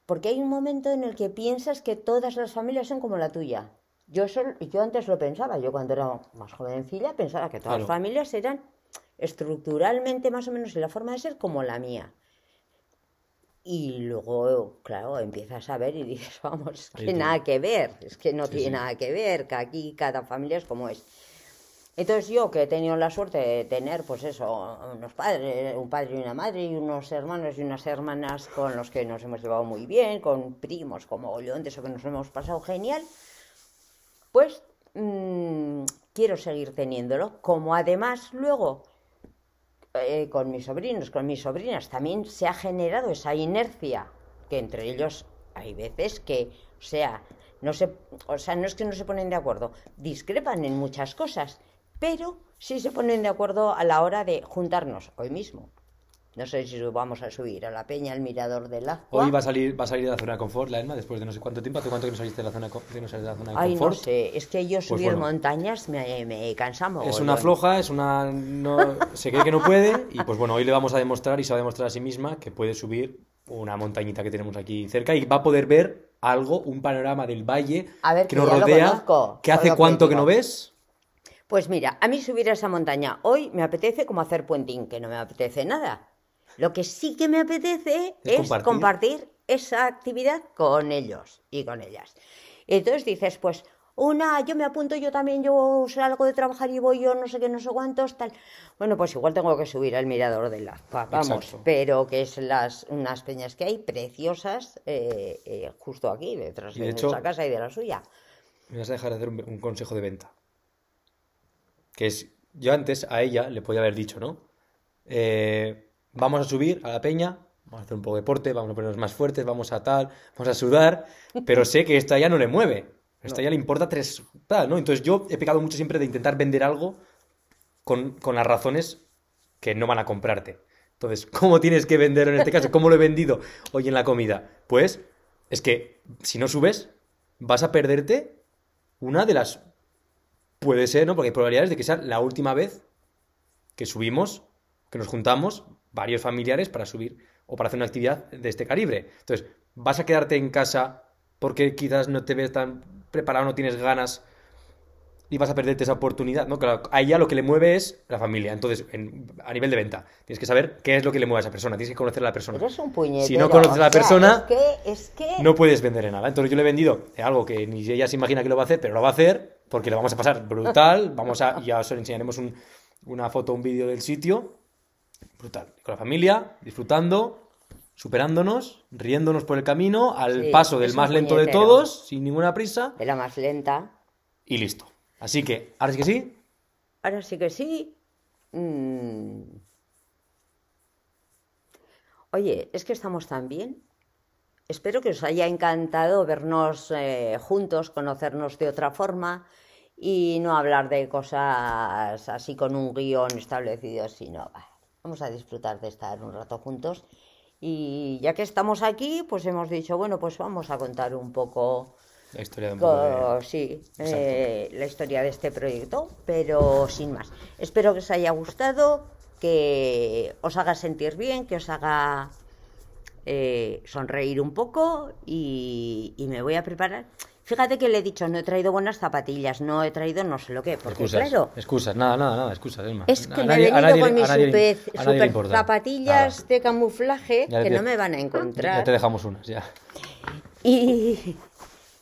Porque hay un momento en el que piensas que todas las familias son como la tuya. Yo, eso, yo antes lo pensaba, yo cuando era más jovencilla pensaba que todas Claro. las familias eran estructuralmente más o menos en la forma de ser como la mía. Y luego, claro, empiezas a ver y dices, vamos, que nada que ver, es que no Sí, tiene sí. nada que ver, que aquí cada familia es como es. Entonces yo que he tenido la suerte de tener, pues eso, unos padres, un padre y una madre y unos hermanos y unas hermanas con los que nos hemos llevado muy bien, con primos como León, de eso que nos hemos pasado genial, pues mm, quiero seguir teniéndolo. Como además luego eh, con mis sobrinos, con mis sobrinas, también se ha generado esa inercia, que entre ellos hay veces que, o sea, no se, o sea, no es que no se ponen de acuerdo, discrepan en muchas cosas, pero sí se ponen de acuerdo a la hora de juntarnos hoy mismo. No sé si vamos a subir a la peña, al mirador del agua. Hoy va a salir, va a salir de la zona de confort, la Elma, después de no sé cuánto tiempo. ¿Hace cuánto que no saliste de la zona, que no de la zona de Ay, no confort? sé, es que yo subir bueno. montañas me, me cansa Es una floja, es una... No, se cree que no puede y pues bueno, hoy le vamos a demostrar y se va a demostrar a sí misma que puede subir una montañita que tenemos aquí cerca y va a poder ver algo, un panorama del valle A ver, que que nos rodea, conozco, que hace cuánto que no ves. Pues mira, a mí subir a esa montaña hoy me apetece como hacer puentín, que no me apetece nada. Lo que sí que me apetece Es es, compartir. compartir. esa actividad con ellos y con ellas. Entonces dices, pues, una, yo me apunto, yo también, yo salgo de trabajar y voy yo no sé qué, no sé cuántos, tal. Bueno, pues igual tengo que subir al mirador de la vamos, Exacto. pero que es las unas peñas que hay preciosas eh, eh, justo aquí, detrás de hecho- nuestra casa y de la suya. Me vas a dejar de hacer un, un consejo de venta. Que es, yo antes a ella le podía haber dicho, ¿no? Eh, vamos a subir a la peña, vamos a hacer un poco de deporte, vamos a ponernos más fuertes, vamos a tal, vamos a sudar, pero sé que esta ya no le mueve. Esta ya le importa tres, tal, ¿no? Entonces yo he pecado mucho siempre de intentar vender algo con, con las razones que no van a comprarte. Entonces, ¿cómo tienes que vender en este caso? ¿Cómo lo he vendido hoy en la comida? Pues es que si no subes, vas a perderte una de las... Puede ser, ¿no? Porque hay probabilidades de que sea la última vez que subimos, que nos juntamos varios familiares para subir o para hacer una actividad de este calibre. Entonces, vas a quedarte en casa porque quizás no te ves tan preparado, no tienes ganas y vas a perderte esa oportunidad, ¿no? Claro, a ella lo que le mueve es la familia. Entonces, en- a nivel de venta, tienes que saber qué es lo que le mueve a esa persona, tienes que conocer a la persona. Eres un puñetero. Si no conoces a la o sea, persona, es que, es que... no puedes vender nada. Entonces yo le he vendido algo que ni ella se imagina que lo va a hacer, pero lo va a hacer porque lo vamos a pasar brutal. Vamos a, ya os enseñaremos un- una foto, un vídeo del sitio. Brutal. Con la familia, disfrutando, superándonos, riéndonos por el camino, al Sí, paso del más lento de todos, sin ninguna prisa, De la más lenta. y listo. Así que, ahora sí que sí, Ahora sí que sí. Mm. Oye, es que estamos tan bien. Espero que os haya encantado vernos eh, juntos, conocernos de otra forma y no hablar de cosas así con un guion establecido, sino vamos a disfrutar de estar un rato juntos. Y ya que estamos aquí, pues hemos dicho, bueno, pues vamos a contar un poco la historia de un poco de- Co- sí, eh, la historia de este proyecto, pero sin más. Espero que os haya gustado, que os haga sentir bien, que os haga eh, sonreír un poco y, y me voy a preparar. Fíjate que le he dicho, no he traído buenas zapatillas, no he traído no sé lo que, porque Excusas, claro, excusas, nada, nada, nada, excusas, es que A me nadie- he venido con mis super, zapatillas Nada. de camuflaje Ya que te- no me van a Ya encontrar. te dejamos unas, ya. Y,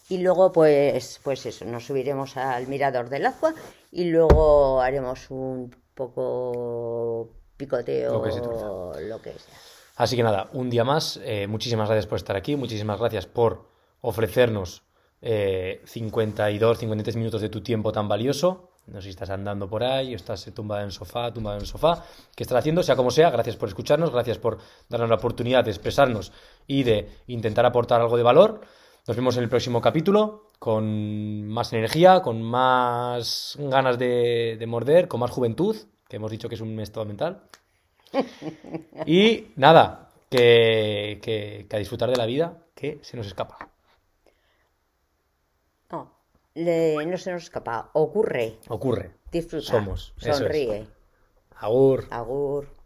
y luego, pues, pues eso, nos subiremos al mirador del agua y luego haremos un poco picoteo, Lo que lo que sea. Así que nada, un día más, eh, muchísimas gracias por estar aquí, muchísimas gracias por ofrecernos eh, 52, 53 minutos de tu tiempo tan valioso. No sé si estás andando por ahí, o estás tumbada en el sofá, tumbada en el sofá. ¿Qué estás haciendo? Sea como sea, gracias por escucharnos, gracias por darnos la oportunidad de expresarnos y de intentar aportar algo de valor. Nos vemos en el próximo capítulo con más energía, con más ganas de, de morder, con más juventud, que hemos dicho que es un estado mental. Y nada, que, que- que a disfrutar de la vida, que se nos escapa. No, le- no se nos escapa, ocurre, Ocurre. disfruta, Somos, eso es. sonríe, Agur. agur.